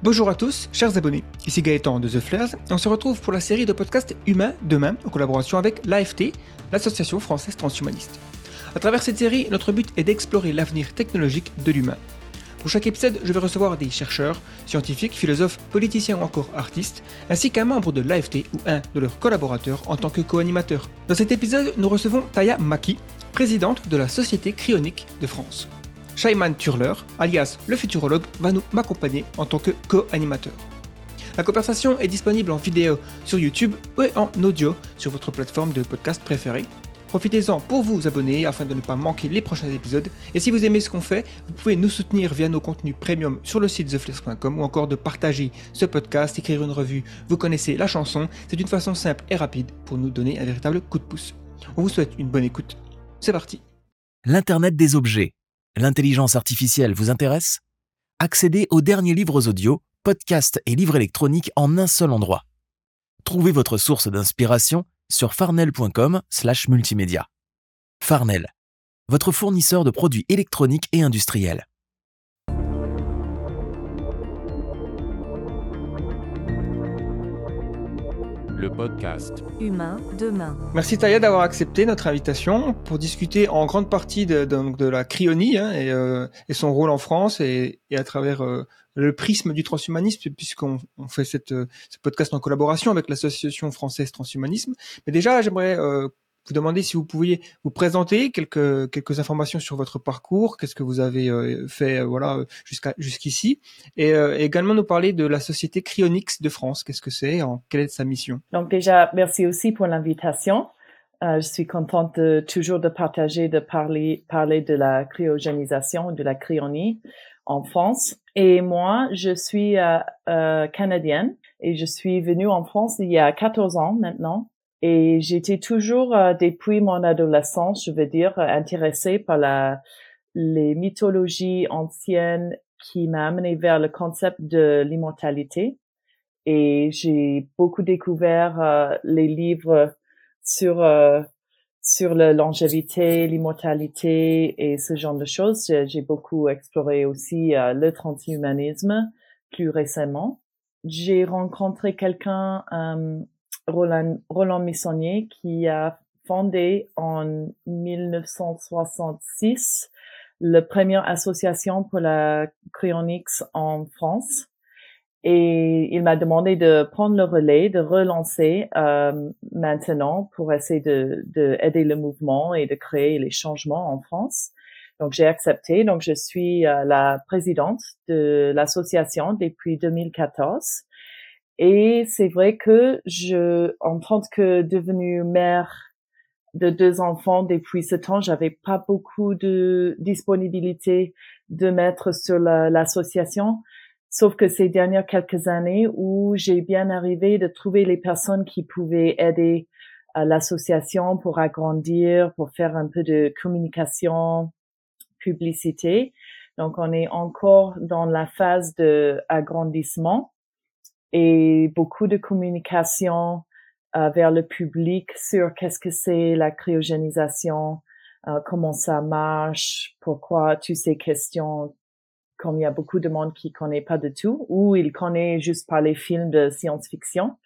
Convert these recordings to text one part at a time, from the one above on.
Bonjour à tous, chers abonnés. Ici Gaëtan de The Flares et on se retrouve pour la série de podcasts Humains demain en collaboration avec l'AFT, l'Association française transhumaniste. À travers cette série, notre but est d'explorer l'avenir technologique de l'humain. Pour chaque épisode, je vais recevoir des chercheurs, scientifiques, philosophes, politiciens ou encore artistes, ainsi qu'un membre de l'AFT ou un de leurs collaborateurs en tant que co-animateur. Dans cet épisode, nous recevons Taya Maki, présidente de la Société Cryonique de France. Shaiman Turler, alias le futurologue, va nous m'accompagner en tant que co-animateur. La conversation est disponible en vidéo sur YouTube et en audio sur votre plateforme de podcast préférée. Profitez-en pour vous abonner afin de ne pas manquer les prochains épisodes. Et si vous aimez ce qu'on fait, vous pouvez nous soutenir via nos contenus premium sur le site theflex.com ou encore de partager ce podcast, écrire une revue. Vous connaissez la chanson, c'est une façon simple et rapide pour nous donner un véritable coup de pouce. On vous souhaite une bonne écoute. C'est parti. L'Internet des objets L'intelligence artificielle vous intéresse? Accédez aux derniers livres audio, podcasts et livres électroniques en un seul endroit. Trouvez votre source d'inspiration sur farnel.com/multimédia. Farnel, votre fournisseur de produits électroniques et industriels. Le podcast. Humain demain. Merci Taya d'avoir accepté notre invitation pour discuter en grande partie de, de, de la cryonie hein, et, euh, et, son rôle en France et, et à travers euh, le prisme du transhumanisme puisqu'on on fait cette, euh, ce podcast en collaboration avec l'association française transhumanisme. Mais déjà, j'aimerais euh, vous demander si vous pouviez vous présenter quelques quelques informations sur votre parcours, qu'est-ce que vous avez euh, fait voilà jusqu'à jusqu'ici, et euh, également nous parler de la société Cryonix de France. Qu'est-ce que c'est, quelle est sa mission? Donc déjà, merci aussi pour l'invitation. Euh, je suis contente de, toujours de partager, de parler parler de la cryogénisation, de la cryonie en France. Et moi, je suis canadienne et je suis venue en France il y a 14 ans maintenant et j'étais toujours, euh, depuis mon adolescence, je veux dire, intéressée par la, les mythologies anciennes qui m'a amené vers le concept de l'immortalité. Et j'ai beaucoup découvert euh, les livres sur euh, sur la longévité, l'immortalité et ce genre de choses. J'ai beaucoup exploré aussi le transhumanisme plus récemment. J'ai rencontré quelqu'un Roland, Roland Missonnier qui a fondé en 1966 la première association pour la cryonics en France. Et il m'a demandé de prendre le relais, de relancer euh, maintenant pour essayer de, de, aider le mouvement et de créer les changements en France. Donc j'ai accepté. Donc je suis euh, la présidente de l'association depuis 2014. Et c'est vrai que je, en tant que devenue mère de deux enfants depuis ce temps, j'avais pas beaucoup de disponibilité de mettre sur l'association. Sauf que ces dernières quelques années où j'ai bien arrivé de trouver les personnes qui pouvaient aider l'association pour agrandir, pour faire un peu de communication, publicité. Donc, on est encore dans la phase de agrandissement et beaucoup de communication euh, vers le public sur qu'est-ce que c'est la cryogénisation, euh, comment ça marche, pourquoi toutes ces questions, comme il y a beaucoup de monde qui connaît pas de tout, ou il connaît juste par les films de science-fiction.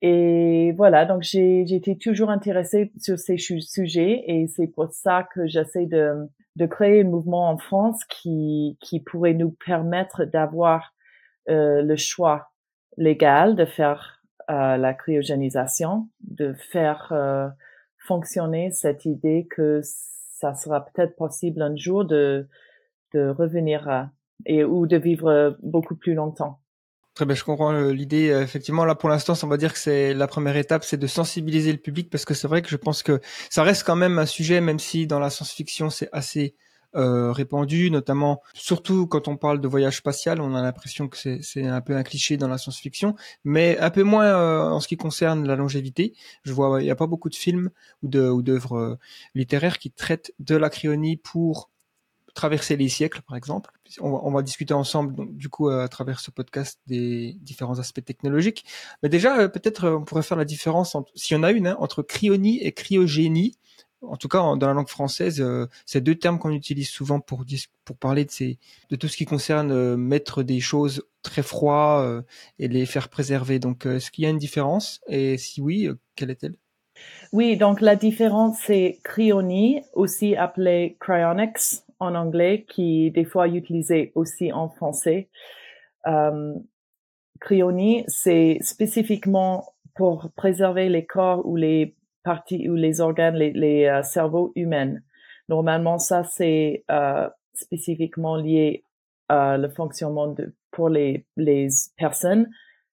Et voilà, donc j'ai été toujours intéressée sur ces sujets et c'est pour ça que j'essaie de, de créer un mouvement en France qui, qui pourrait nous permettre d'avoir euh, le choix légal de faire euh, la cryogénisation, de faire euh, fonctionner cette idée que ça sera peut-être possible un jour de, de revenir à, et ou de vivre beaucoup plus longtemps. Très bien, je comprends l'idée. Effectivement, là, pour l'instant, on va dire que c'est la première étape, c'est de sensibiliser le public, parce que c'est vrai que je pense que ça reste quand même un sujet, même si dans la science-fiction, c'est assez euh, répandu, notamment surtout quand on parle de voyage spatial, on a l'impression que c'est un peu un cliché dans la science-fiction, mais un peu moins euh, en ce qui concerne la longévité. Je vois, il n'y a pas beaucoup de films ou de ou d'œuvres euh, littéraires qui traitent de la cryonie pour traverser les siècles, par exemple. On va, on va discuter ensemble, donc, du coup, à travers ce podcast, des différents aspects technologiques. Mais déjà, peut-être, on pourrait faire la différence, entre, s'il y en a une, hein, entre cryonie et cryogénie. En tout cas dans la langue française, euh, c'est deux termes qu'on utilise souvent pour, parler de, tout ce qui concerne euh, mettre des choses très froides euh, et les faire préserver. Donc, est-ce qu'il y a une différence? Et si oui, quelle est-elle? Oui, donc la différence, c'est cryonie, aussi appelé cryonics en anglais, qui des fois utilisé aussi en français. Euh, cryonie, c'est spécifiquement pour préserver les corps ou les parties ou les organes, les, les euh, cerveaux humains. Normalement, ça c'est euh, spécifiquement lié à le fonctionnement de, pour les, les personnes.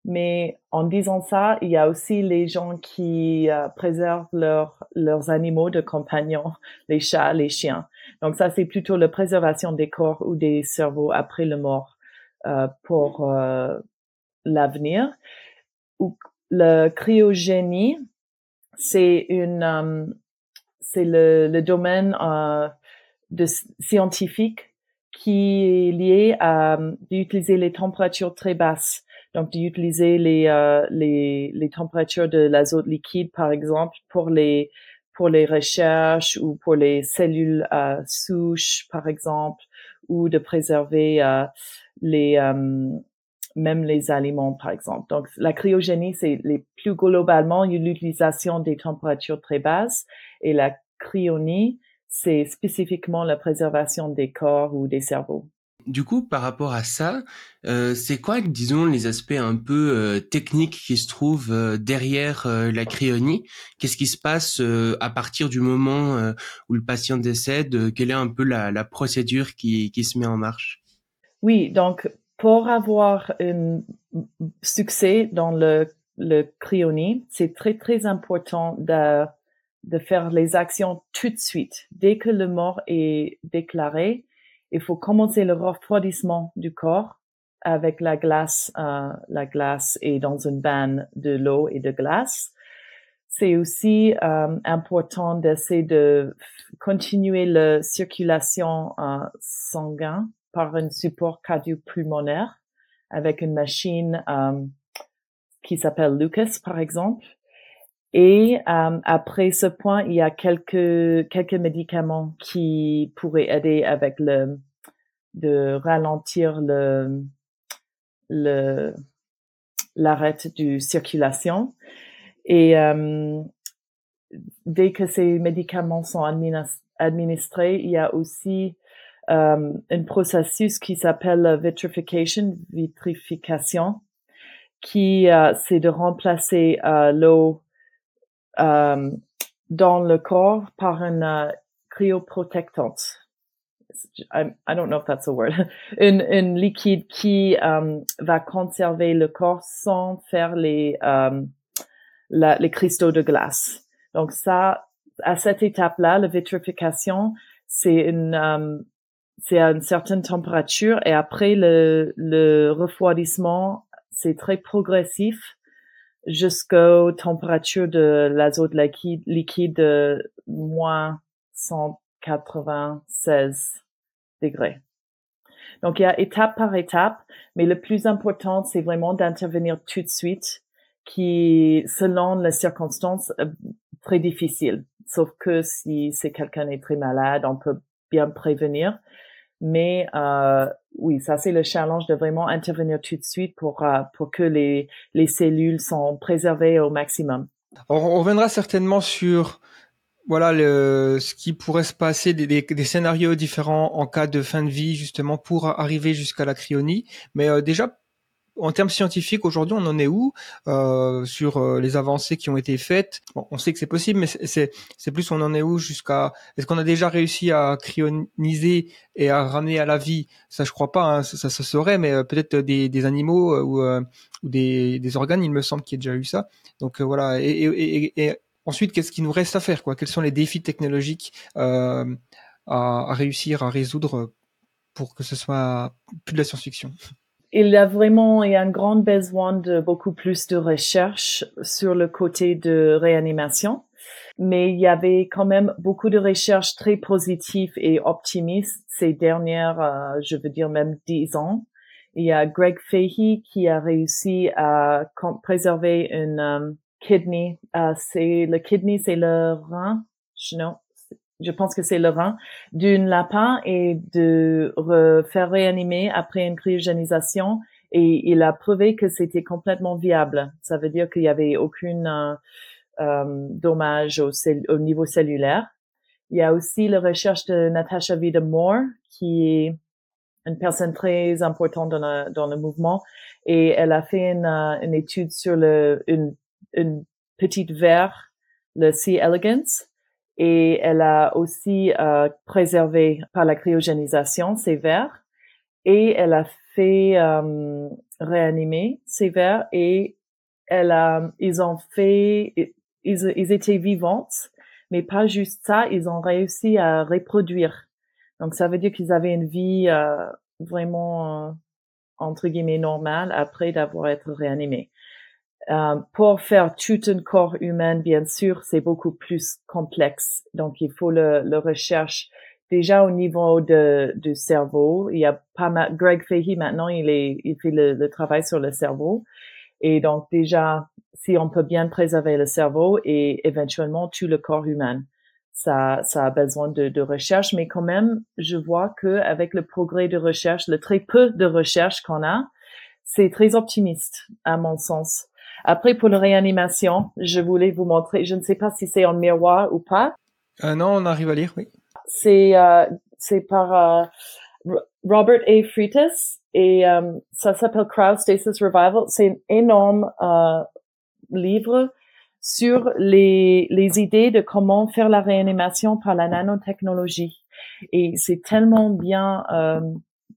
Mais en disant ça, il y a aussi les gens qui euh, préservent leurs leurs animaux de compagnons, les chats, les chiens. Donc ça, c'est plutôt la préservation des corps ou des cerveaux après le mort euh, pour euh, l'avenir. Ou le cryogénie, c'est une, euh, c'est le, le, domaine euh, de scientifique qui est lié à d'utiliser les températures très basses. Donc, d'utiliser les, euh, les, les températures de l'azote liquide, par exemple, pour les, pour les recherches ou pour les cellules euh, souches, par exemple, ou de préserver les, même les aliments, par exemple. Donc, la cryogénie, c'est les plus globalement l'utilisation des températures très basses et la cryonie, c'est spécifiquement la préservation des corps ou des cerveaux. Du coup, par rapport à ça, euh, c'est quoi, disons, les aspects un peu euh, techniques qui se trouvent euh, derrière la cryonie? Qu'est-ce qui se passe à partir du moment où le patient décède? Quelle est un peu la, la procédure qui, qui se met en marche? Oui, donc pour avoir un succès dans le, le cryonie, c'est très, très important de, de faire les actions tout de suite. Dès que le mort est déclaré, il faut commencer le refroidissement du corps avec la glace. Euh, la glace est dans une bain de l'eau et de glace. C'est aussi euh, important d'essayer de continuer la circulation euh, sanguine par un support cardio-pulmonaire avec une machine euh, qui s'appelle Lucas, par exemple. Et euh, après ce point, il y a quelques quelques médicaments qui pourraient aider avec le de ralentir le le l'arrêt du circulation. Et euh, dès que ces médicaments sont administrés, il y a aussi euh, un processus qui s'appelle vitrification, vitrification, qui euh, c'est de remplacer euh, l'eau dans le corps par une cryoprotectante. I, don't know if that's a word. une, liquide qui va conserver le corps sans faire les les cristaux de glace. Donc ça, à cette étape-là, la vitrification, c'est une c'est à une certaine température et après le, le refroidissement, c'est très progressif jusqu'aux températures de l'azote liquide, liquide de moins 196 degrés. Donc, il y a étape par étape, mais le plus important, c'est vraiment d'intervenir tout de suite, qui, selon les circonstances, très difficile. Sauf que si c'est quelqu'un est très malade, on peut bien prévenir. Mais euh, oui, ça c'est le challenge de vraiment intervenir tout de suite pour euh, pour que les les cellules sont préservées au maximum. On reviendra certainement sur voilà le, ce qui pourrait se passer, des, des, scénarios différents en cas de fin de vie justement pour arriver jusqu'à la cryonie. Mais euh, déjà en termes scientifiques, aujourd'hui, on en est où euh, sur euh, les avancées qui ont été faites? Bon, On sait que c'est possible, mais c'est plus on en est où jusqu'à Est-ce qu'on a déjà réussi à cryoniser et à ramener à la vie? Ça, je crois pas. Hein, ça, se saurait, mais euh, peut-être des, des, animaux euh, ou, ou des, des, organes. Il me semble qu'il y a déjà eu ça. Donc voilà. Et, et, et ensuite, qu'est-ce qui nous reste à faire quoi? Quels sont les défis technologiques à, à réussir à résoudre pour que ce soit plus de la science-fiction? Il y a vraiment il y a un grand besoin de beaucoup plus de recherche sur le côté de réanimation. Mais il y avait quand même beaucoup de recherches très positives et optimistes ces dernières, euh, je veux dire même dix ans. Il y a Greg Fahey qui a réussi à préserver une um, kidney. Uh, c'est le kidney, c'est le rein. Non, je pense que c'est rein, d'une lapin et de faire réanimer après une cryogénisation. Et il a prouvé que c'était complètement viable. Ça veut dire qu'il y avait aucune euh, euh dommage au, au, niveau cellulaire. Il y a aussi la recherche de Natasha Vida Moore, qui est une personne très importante dans le, dans le mouvement. Et elle a fait une, une étude sur le, une, une petite verre, le C. elegans, et elle a aussi euh, préservé par la cryogénisation ces vers. Et elle a fait euh, réanimer ces vers et elle a ils ont fait ils, ils étaient vivantes mais pas juste ça ils ont réussi à reproduire. Donc ça veut dire qu'ils avaient une vie euh, vraiment euh, entre guillemets normale après d'avoir été réanimés euh, pour faire tout un corps humain, bien sûr, c'est beaucoup plus complexe. Donc, il faut le, le recherche déjà au niveau de, du cerveau. Il y a pas mal, Greg Fahey maintenant, il est, il fait le, le, travail sur le cerveau. Et donc, déjà, si on peut bien préserver le cerveau et éventuellement tout le corps humain, ça, ça a besoin de, de recherche. Mais quand même, je vois que avec le progrès de recherche, le très peu de recherche qu'on a, c'est très optimiste, à mon sens. Après, pour la réanimation, je voulais vous montrer, je ne sais pas si c'est en miroir ou pas. Euh, non, on arrive à lire, oui. C'est euh, c'est par euh, Robert A. Freitas et euh, ça s'appelle Cryostasis Revival. C'est un énorme euh, livre sur les, les idées de comment faire la réanimation par la nanotechnologie. Et c'est tellement bien, euh,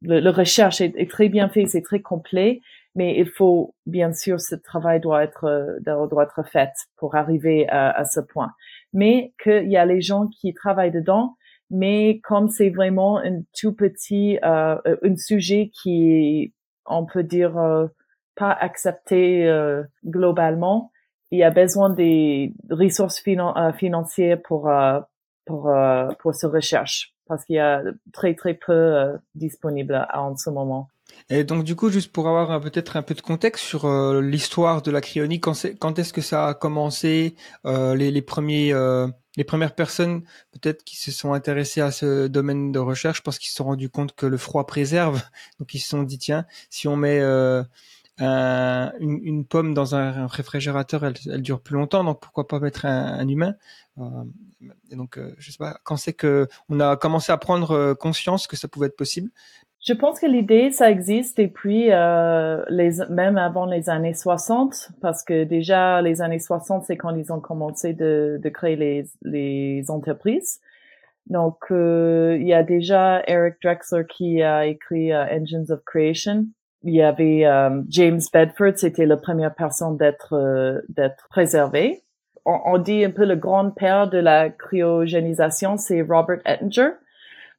le, recherche est, est, très bien fait, c'est très complet mais il faut bien sûr ce travail doit être euh, doit être fait pour arriver à, ce point. Mais qu'il y a les gens qui travaillent dedans, mais comme c'est vraiment un tout petit euh, un sujet qui on peut dire euh, pas accepté euh, globalement, il y a besoin des ressources finan financières pour pour pour ce recherche parce qu'il y a très très peu disponible en ce moment. Et donc du coup, juste pour avoir peut-être un peu de contexte sur euh, l'histoire de la cryonie, quand, est-ce que ça a commencé, euh, les, premiers, euh, les premières personnes peut-être qui se sont intéressées à ce domaine de recherche parce qu'ils se sont rendus compte que le froid préserve, donc ils se sont dit tiens, si on met un, une, pomme dans un, réfrigérateur, elle, dure plus longtemps, donc pourquoi pas mettre un, un humain? Et donc, je sais pas quand c'est que on a commencé à prendre conscience que ça pouvait être possible? Je pense que l'idée, ça existe depuis euh, les, même avant les années 60, parce que déjà les années 60, c'est quand ils ont commencé de, de créer les, les entreprises. Donc, euh, il y a déjà Eric Drexler qui a écrit euh, Engines of Creation. Il y avait euh, James Bedford, c'était la première personne d'être euh, d'être préservé. On, on, dit un peu le grand père de la cryogénisation, c'est Robert Ettinger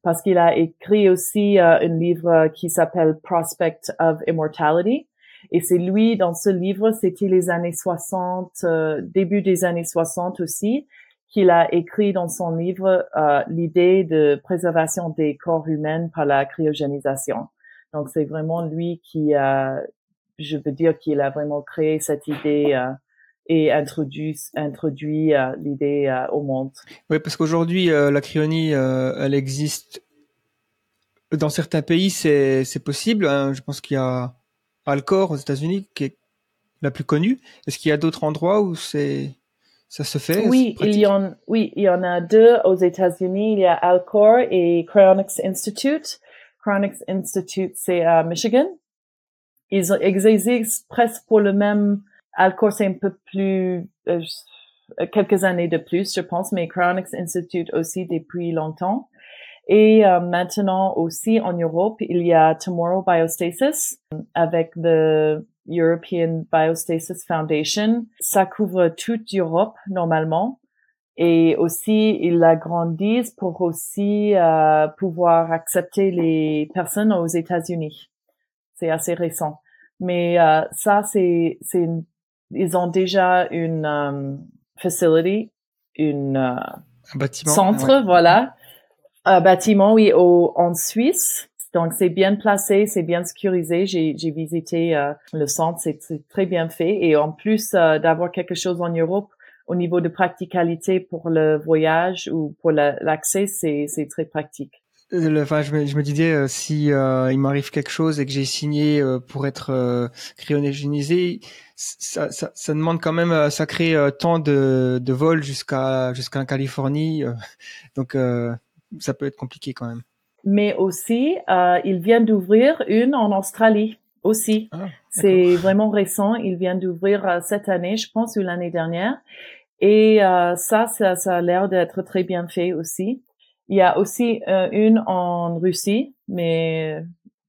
parce qu'il a écrit aussi euh, un livre qui s'appelle Prospect of Immortality. Et c'est lui, dans ce livre, c'était les années 60, euh, début des années 60 aussi, qu'il a écrit dans son livre euh, l'idée de préservation des corps humains par la cryogénisation. Donc c'est vraiment lui qui a, je veux dire qu'il a vraiment créé cette idée et introduit, introduit euh, l'idée euh, au monde. Oui, parce qu'aujourd'hui, euh, la cryonie, elle existe dans certains pays, c'est possible. Hein. Je pense qu'il y a Alcor aux États-Unis qui est la plus connue. Est-ce qu'il y a d'autres endroits où c'est ça se fait Oui, il y en oui, il y en a deux aux États-Unis. Il y a Alcor et Cryonics Institute. Cryonics Institute, c'est à Michigan. Ils, ils existent presque pour le même Alcor, c'est un peu plus, euh, quelques années de plus, je pense, mais Cryonics Institute aussi depuis longtemps. Et euh, maintenant aussi en Europe, il y a Tomorrow Biostasis avec le European Biostasis Foundation. Ça couvre toute l'Europe normalement. Et aussi, ils l'agrandissent pour aussi euh, pouvoir accepter les personnes aux États-Unis. C'est assez récent. Mais euh, ça, c'est c'est une ils ont déjà une um, facility, une euh, un bâtiment, centre, voilà, un bâtiment, oui, au, en Suisse. Donc c'est bien placé, c'est bien sécurisé. J'ai, j'ai visité euh, le centre, c'est, très bien fait. Et en plus d'avoir quelque chose en Europe, au niveau de practicalité pour le voyage ou pour l'accès, c'est c'est très pratique. Enfin, je me, je me disais euh, si euh, il m'arrive quelque chose et que j'ai signé euh, pour être euh, cryogénisé, ça, ça, ça, demande quand même un sacré temps de, de vol jusqu'à jusqu'en Californie, donc ça peut être compliqué quand même. Mais aussi, il vient d'ouvrir une en Australie aussi. Ah, c'est vraiment récent. Il vient d'ouvrir cette année, je pense, ou l'année dernière. Et ça, ça, ça a l'air d'être très bien fait aussi. Il y a aussi euh, une en Russie, mais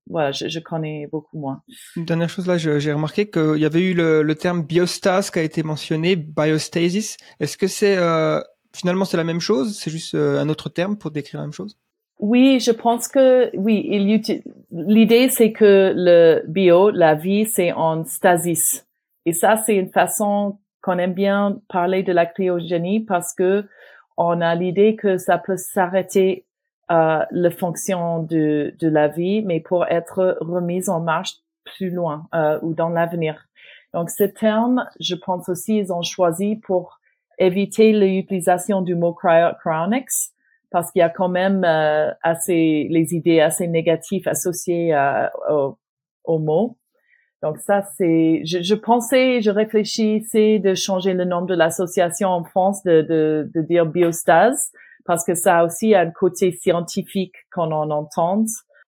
voilà, je, je, connais beaucoup moins. Une dernière chose là, j'ai remarqué qu'il y avait eu le, le, terme biostase qui a été mentionné, biostasis. Est-ce que c'est euh, finalement c'est la même chose? C'est juste euh, un autre terme pour décrire la même chose? Oui, je pense que oui. L'idée c'est que le bio, la vie, c'est en stasis. Et ça, c'est une façon qu'on aime bien parler de la cryogénie parce que on a l'idée que ça peut s'arrêter euh, la fonction de, de la vie, mais pour être remise en marche plus loin euh, ou dans l'avenir. Donc, ce terme, je pense aussi, ils ont choisi pour éviter l'utilisation du mot cryonics parce qu'il y a quand même euh, assez les idées assez négatives associées euh, au, au mot. Donc ça, c'est, je, je, pensais, je réfléchissais de changer le nom de l'association en France, de, de, de dire biostase, parce que ça a aussi un côté scientifique qu'on en entend.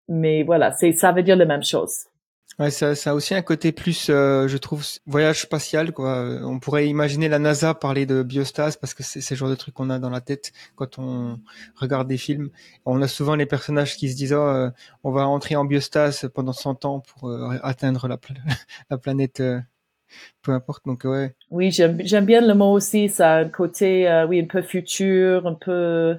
Mais voilà, c'est, ça veut dire la même chose. Ouais, ça, a aussi un côté plus, euh, je trouve, voyage spatial. On pourrait imaginer la NASA parler de biostase parce que c'est ce genre de truc qu'on a dans la tête quand on regarde des films. On a souvent les personnages qui se disent oh, euh, on va entrer en biostase pendant 100 ans pour euh, atteindre la, la planète. peu importe, donc ouais. Oui, j'aime bien le mot aussi. Ça a un côté, oui, un peu futur, un peu,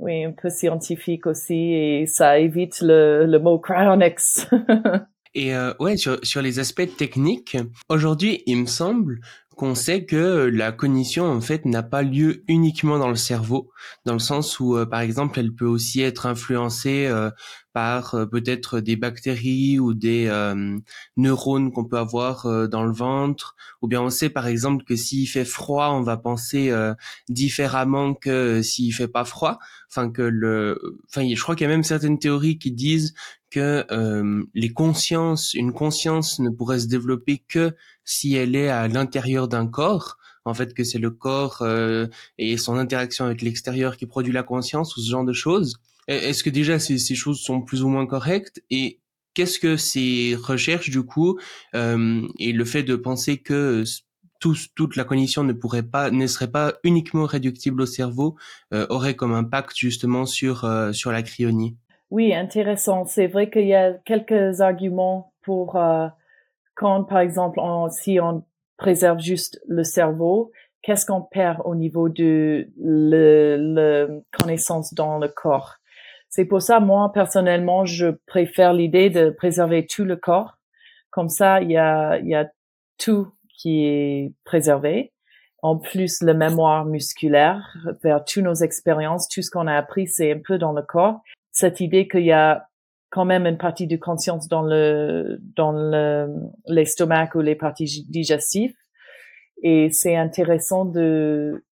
oui, un peu scientifique aussi, et ça évite le, le mot cryonics. Et euh, ouais, sur, sur les aspects techniques, aujourd'hui, il me semble qu'on sait que la cognition en fait n'a pas lieu uniquement dans le cerveau, dans le sens où euh, par exemple elle peut aussi être influencée euh, par euh, peut-être des bactéries ou des neurones qu'on peut avoir dans le ventre, ou bien on sait par exemple que s'il fait froid on va penser différemment que s'il fait pas froid, enfin que le, enfin je crois qu'il y a même certaines théories qui disent que les consciences, une conscience ne pourrait se développer que si elle est à l'intérieur d'un corps, en fait que c'est le corps euh, et son interaction avec l'extérieur qui produit la conscience ou ce genre de choses. Est-ce que déjà ces, ces, choses sont plus ou moins correctes? Et qu'est-ce que ces recherches du coup euh, et le fait de penser que toute la cognition ne pourrait pas, ne serait pas uniquement réductible au cerveau, euh, aurait comme impact justement sur euh, sur la cryonie? Oui, intéressant. C'est vrai qu'il y a quelques arguments pour euh, quand, par exemple, si on préserve juste le cerveau, qu'est-ce qu'on perd au niveau de la connaissance dans le corps? C'est pour ça, moi, personnellement, je préfère l'idée de préserver tout le corps. Comme ça, il y a, y a tout qui est préservé. En plus, le mémoire musculaire vers toutes nos expériences, tout ce qu'on a appris, c'est un peu dans le corps. Cette idée qu'il y a quand même une partie de conscience dans le dans le l'estomac ou les parties digestives et c'est intéressant de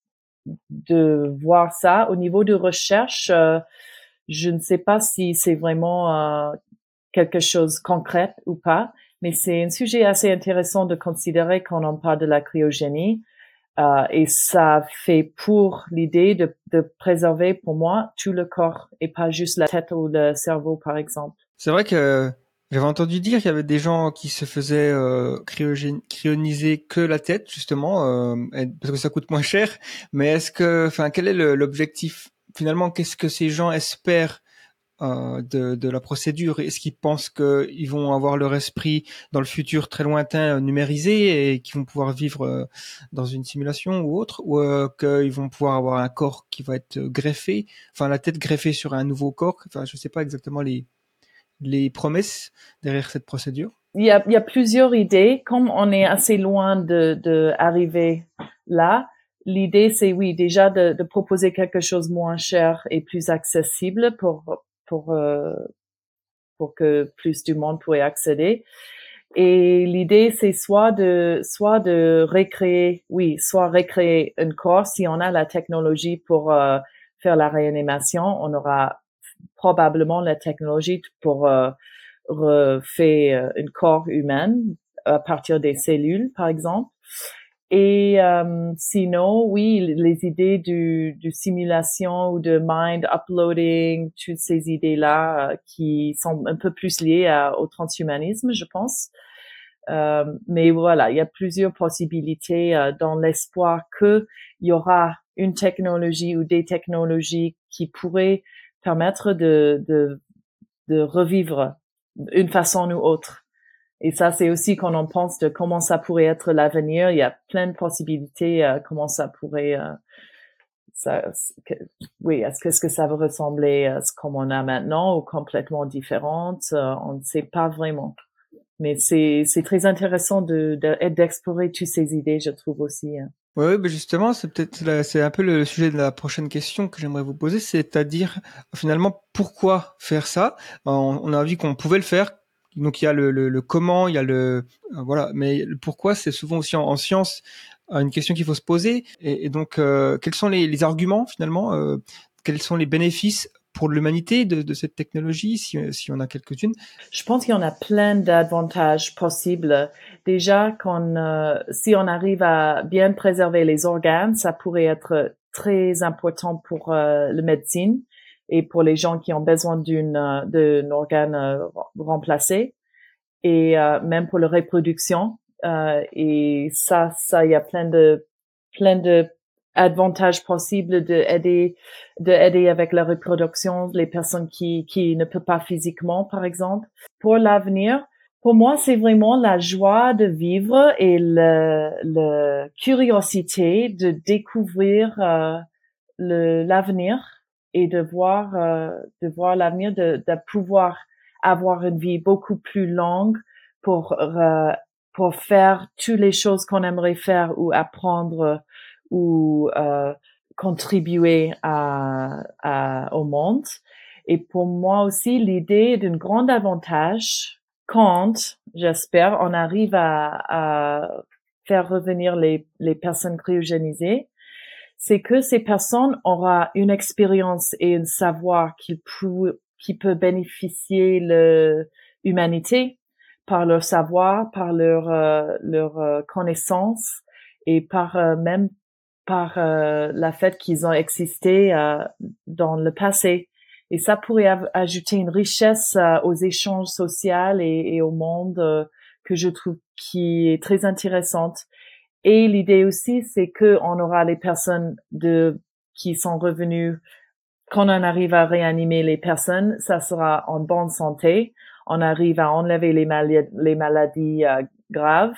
de voir ça au niveau de recherche euh, je ne sais pas si c'est vraiment euh, quelque chose concret ou pas mais c'est un sujet assez intéressant de considérer quand on parle de la cryogénie euh, et ça fait pour l'idée de, de, préserver pour moi tout le corps et pas juste la tête ou le cerveau, par exemple. C'est vrai que j'avais entendu dire qu'il y avait des gens qui se faisaient euh, cryoniser que la tête, justement, euh, parce que ça coûte moins cher. Mais est-ce que, enfin, quel est l'objectif? Finalement Qu'est-ce que ces gens espèrent euh, de, la procédure? Est-ce qu'ils pensent qu'ils vont avoir leur esprit dans le futur très lointain euh, numérisé et qu'ils vont pouvoir vivre euh, dans une simulation ou autre? Ou qu'ils vont pouvoir avoir un corps qui va être greffé, enfin la tête greffée sur un nouveau corps? Enfin, je ne sais pas exactement les, promesses derrière cette procédure. Il y a, il y a plusieurs idées. Comme on est assez loin de, de arriver là, l'idée c'est oui déjà de, de proposer quelque chose moins cher et plus accessible pour pour euh, pour que plus du monde pourrait accéder. Et l'idée, c'est soit de, soit de recréer, oui, soit recréer un corps si on a la technologie pour euh, faire la réanimation. On aura probablement la technologie pour euh, refaire un corps humain à partir des cellules, par exemple. Et euh, sinon, oui, les idées du, du, simulation ou de mind uploading, toutes ces idées-là euh, qui sont un peu plus liées au transhumanisme, je pense. Euh, mais voilà, il y a plusieurs possibilités euh, dans l'espoir qu'il y aura une technologie ou des technologies qui pourraient permettre de, de, de revivre une façon ou autre et ça, c'est aussi quand on pense de comment ça pourrait être l'avenir. Il y a plein de possibilités, euh, comment ça pourrait, euh, oui, est-ce que, ça va ressembler à ce qu'on a maintenant ou complètement différente? Euh, on ne sait pas vraiment. Mais c'est, très intéressant de, d'explorer toutes ces idées, je trouve aussi. Hein. Oui, mais justement, c'est peut-être c'est un peu le sujet de la prochaine question que j'aimerais vous poser, c'est-à-dire finalement pourquoi faire ça? On a vu qu'on pouvait le faire donc il y a le, le, comment, il y a le euh, voilà, mais pourquoi c'est souvent aussi en, science euh, une question qu'il faut se poser. Et, donc euh, quels sont les, arguments finalement Quels sont les bénéfices pour l'humanité de, cette technologie, si, si on a quelques-unes? Je pense qu'il y en a plein d'avantages possibles. Déjà, quand, si on arrive à bien préserver les organes, ça pourrait être très important pour euh, la médecine et pour les gens qui ont besoin d'une euh, d'un organe euh, remplacé. Et euh, même pour la reproduction et ça ça il y a plein de plein de avantages possibles de aider de aider avec la reproduction les personnes qui qui ne peuvent pas physiquement par exemple. Pour l'avenir pour moi c'est vraiment la joie de vivre et le, le curiosité de découvrir le l'avenir et de voir euh, de voir l'avenir de, de pouvoir avoir une vie beaucoup plus longue pour euh, pour faire toutes les choses qu'on aimerait faire ou apprendre ou euh, contribuer à, à, au monde. Et pour moi aussi, l'idée d'un grand avantage quand, j'espère, on arrive à, à faire revenir les, les personnes cryogénisées, c'est que ces personnes auront une expérience et un savoir qui peut, qui peut bénéficier l'humanité par leur savoir, par leur euh, euh, connaissance et par euh, même par la fait qu'ils ont existé dans le passé. Et ça pourrait ajouter une richesse aux échanges sociaux et, et au monde que je trouve qui est très intéressante. Et l'idée aussi, c'est que on aura les personnes de qui sont revenues quand on arrive à réanimer les personnes, ça sera en bonne santé. On arrive à enlever les, maladies euh, graves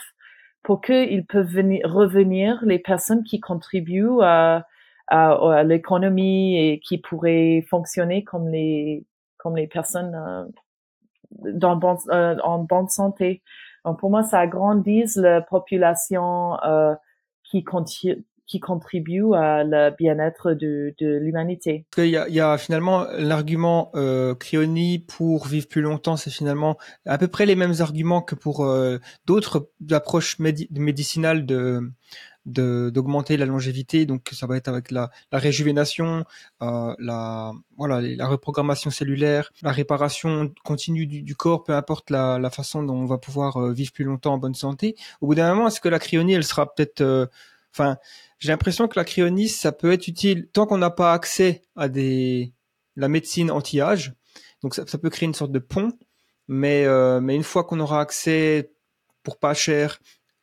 pour qu'ils peuvent venir, revenir les personnes qui contribuent à, à, l'économie et qui pourraient fonctionner comme les comme les personnes euh, dans bon, euh, en bonne santé. Donc pour moi, ça agrandit la population euh, qui, qui contribue à le bien-être de, de l'humanité. Il il y a finalement l'argument euh, cryonie pour vivre plus longtemps, c'est finalement à peu près les mêmes arguments que pour euh, d'autres approches médicinales de d'augmenter la longévité. Donc ça va être avec la, la réjuvénation, euh, la voilà la reprogrammation cellulaire, la réparation continue du, du corps, peu importe la, la, façon dont on va pouvoir euh, vivre plus longtemps en bonne santé. Au bout d'un moment, est-ce que la cryonie, elle sera peut-être, euh, enfin, j'ai l'impression que la cryonie, ça peut être utile tant qu'on n'a pas accès à des la médecine anti-âge. Donc ça, ça, peut créer une sorte de pont, mais euh, mais une fois qu'on aura accès pour pas cher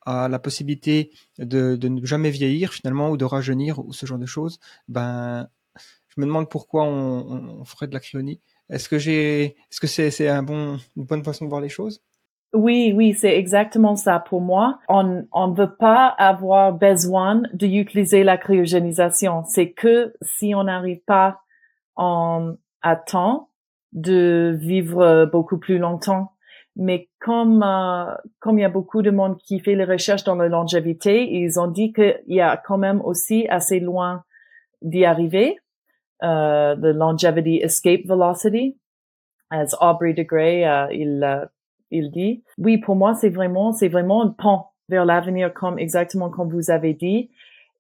à la possibilité de, ne jamais vieillir finalement ou de rajeunir ou ce genre de choses, ben je me demande pourquoi on, ferait de la cryonie. Est-ce que j'ai, est-ce que c'est c'est un bon une bonne façon de voir les choses? Oui, oui, c'est exactement ça pour moi. On on ne veut pas avoir besoin d'utiliser la cryogénisation. C'est que si on n'arrive pas en à temps de vivre beaucoup plus longtemps mais comme euh, comme il y a beaucoup de monde qui fait les recherches dans la longévité, ils ont dit qu'il y a quand même aussi assez loin d'y arriver. Euh, the longevity escape velocity, as Aubrey de Grey, euh, il il dit. Oui, pour moi, c'est vraiment, c'est vraiment un pan vers l'avenir, comme exactement comme vous avez dit.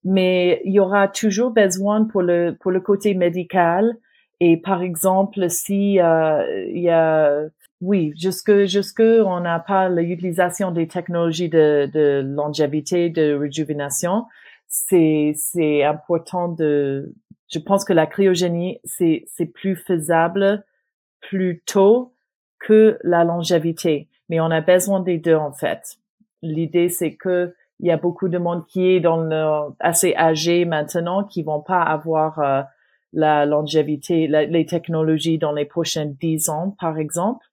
Mais il y aura toujours besoin pour le pour le côté médical. Et par exemple, si euh, il y a oui, jusque jusque on n'a pas l'utilisation des technologies de, de longévité, de réjuvénation, c'est c'est important de. Je pense que la cryogénie c'est c'est plus faisable plus tôt que la longévité, mais on a besoin des deux en fait. L'idée c'est que il y a beaucoup de monde qui est dans le, assez âgé maintenant qui vont pas avoir euh, la longévité, les technologies dans les prochains dix ans, par exemple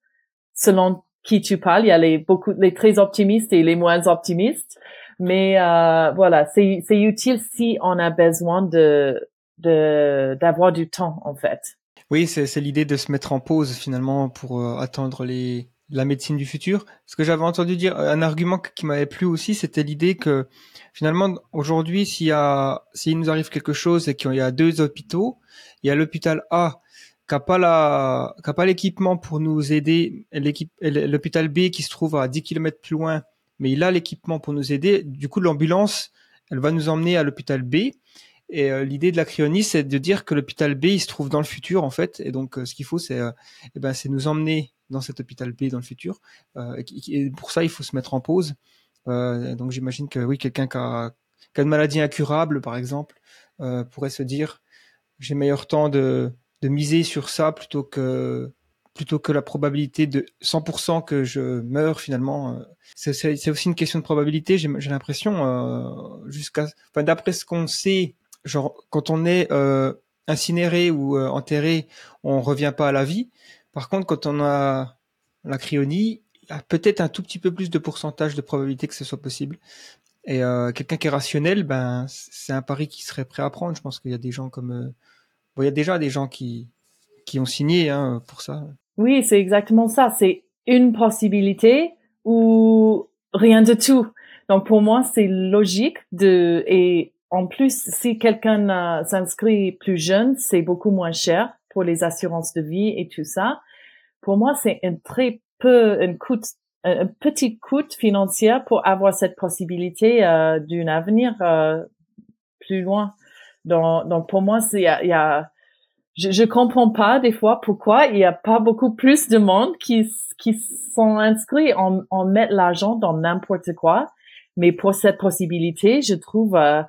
selon qui tu parles. Il y a les beaucoup les très optimistes et les moins optimistes. Mais euh, voilà, c'est c'est utile si on a besoin de de d'avoir du temps en fait. Oui, c'est c'est l'idée de se mettre en pause finalement pour euh, attendre les la médecine du futur. Ce que j'avais entendu dire, un argument qui m'avait plu aussi, c'était l'idée que finalement aujourd'hui, s'il s'il nous arrive quelque chose et qu'il y a deux hôpitaux, il y a l'hôpital A qui pas la, pas l'équipement pour nous aider, l'hôpital B qui se trouve à 10 km plus loin, mais il a l'équipement pour nous aider. Du coup, l'ambulance, elle va nous emmener à l'hôpital B. Et euh, l'idée de la cryonie, c'est de dire que l'hôpital B, il se trouve dans le futur, en fait. Et donc, euh, ce qu'il faut, c'est, euh, eh ben, c'est nous emmener dans cet hôpital B dans le futur. et pour ça, il faut se mettre en pause. donc, j'imagine que oui, quelqu'un qui a, qui a une maladie incurable, par exemple, pourrait se dire, j'ai meilleur temps de de miser sur ça plutôt que plutôt que la probabilité de 100% que je meurs finalement. Euh, c'est aussi une question de probabilité, j'ai l'impression, euh, jusqu'à, enfin, d'après ce qu'on sait, genre quand on est euh, incinéré ou enterré, on revient pas à la vie. Par contre, quand on a la cryonie, il y a peut-être un tout petit peu plus de pourcentage de probabilité que ce soit possible. Et quelqu'un qui est rationnel, ben c'est un pari qui serait prêt à prendre. Je pense qu'il y a des gens comme Il y a déjà des gens qui, qui ont signé hein, pour ça. Oui, c'est exactement ça. C'est une possibilité ou rien de tout. Donc pour moi, c'est logique de et en plus, si quelqu'un s'inscrit plus jeune, c'est beaucoup moins cher pour les assurances de vie et tout ça. Pour moi, c'est un très peu un coût un petit coût financier pour avoir cette possibilité euh, d'un avenir euh, plus loin. Donc, donc pour moi, c'est il y a, je, je comprends pas des fois pourquoi il y a pas beaucoup plus de monde qui qui sont inscrits en en mettre l'argent dans n'importe quoi. Mais pour cette possibilité, je trouve euh,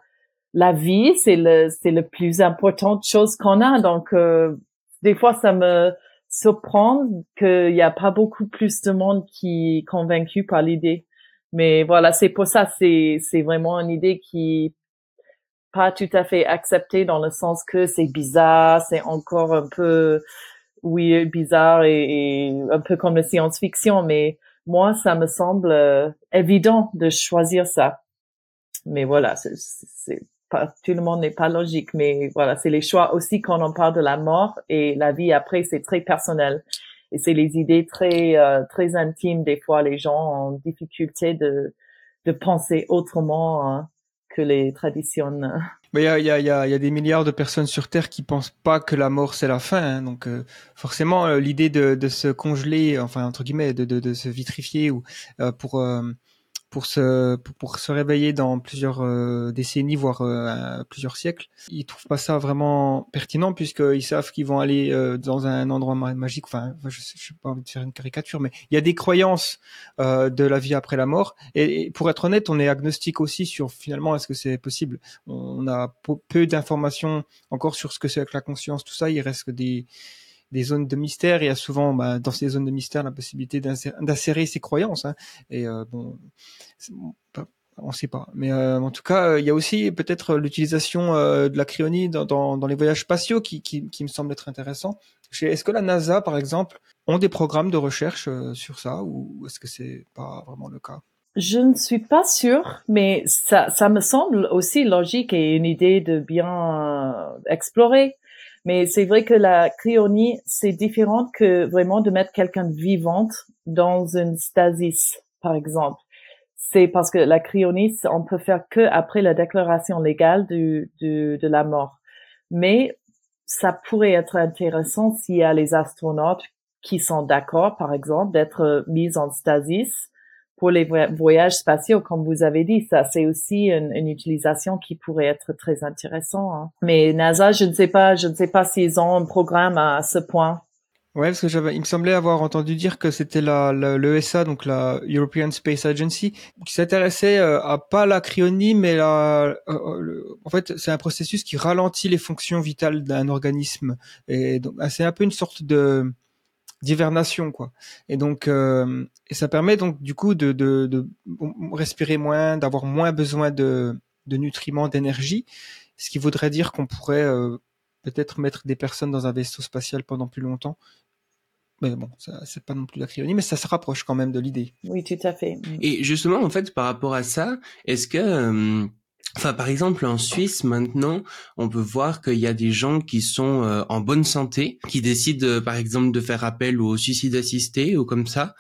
la vie c'est le c'est le plus importante chose qu'on a. Donc euh, des fois ça me surprend qu'il y a pas beaucoup plus de monde qui est convaincu par l'idée. Mais voilà, c'est pour ça, c'est c'est vraiment une idée qui pas tout à fait accepté dans le sens que c'est bizarre, c'est encore un peu oui bizarre et, un peu comme la science-fiction, mais moi ça me semble euh, évident de choisir ça. Mais voilà, c'est pas tout le monde n'est pas logique, mais voilà, c'est les choix aussi quand on parle de la mort et la vie après, c'est très personnel et c'est les idées très euh, très intimes. Des fois, les gens ont difficulté de de penser autrement. Hein les traditions. Il y a, des milliards de personnes sur Terre qui pensent pas que la mort c'est la fin. Hein. donc euh, forcément, euh, l'idée de, se congeler, enfin entre guillemets, de, de, de se vitrifier ou euh, pour pour se pour, se réveiller dans plusieurs euh, décennies voire euh, plusieurs siècles. Ils trouvent pas ça vraiment pertinent puisqu'ils savent qu'ils vont aller euh, dans un endroit magique. Enfin je sais, pas envie de faire une caricature mais il y a des croyances de la vie après la mort. Et, pour être honnête on est agnostique aussi sur finalement est-ce que c'est possible. On a peu d'informations encore sur ce que c'est avec la conscience tout ça. Il reste que des des zones de mystère. Il y a souvent bah, dans ces zones de mystère la possibilité d'insérer ses croyances. Hein. Et euh, bon, on ne sait pas. Mais euh, en tout cas, euh, il y a aussi peut-être l'utilisation de la cryonie dans, les voyages spatiaux qui, me semble être intéressant. Est-ce que la NASA, par exemple, ont des programmes de recherche sur ça ou est-ce que c'est pas vraiment le cas? Je ne suis pas sûre, mais ça me semble aussi logique et une idée de bien explorer. Mais c'est vrai que la cryonie, c'est différent que vraiment de mettre quelqu'un vivante dans une stasis, par exemple. C'est parce que la cryonie, on peut faire que après la déclaration légale du, du, de la mort. Mais ça pourrait être intéressant s'il y a les astronautes qui sont d'accord, par exemple, d'être mis en stasis pour les voyages spatiaux, comme vous avez dit, ça c'est aussi une, une, utilisation qui pourrait être très intéressant. Hein. Mais NASA, je ne sais pas, je ne sais pas s'ils ont un programme à ce point. Ouais, parce que j'avais, il me semblait avoir entendu dire que c'était la, l'ESA, donc la European Space Agency, qui s'intéressait euh, à pas la cryonie, mais la, euh, euh, en fait, c'est un processus qui ralentit les fonctions vitales d'un organisme, et donc c'est un peu une sorte de d'hivernation, quoi. Et donc, et ça permet donc du coup de, de, de respirer moins, d'avoir moins besoin de, de nutriments, d'énergie, ce qui voudrait dire qu'on pourrait peut-être mettre des personnes dans un vaisseau spatial pendant plus longtemps mais bon, c'est pas non plus la cryonie, mais ça se rapproche quand même de l'idée. Oui, tout à fait. Et justement, en fait, par rapport à ça, est-ce que, euh, enfin, par exemple, en Suisse maintenant, on peut voir qu'il y a des gens qui sont euh, en bonne santé, qui décident, euh, par exemple, de faire appel au suicide assisté ou comme ça,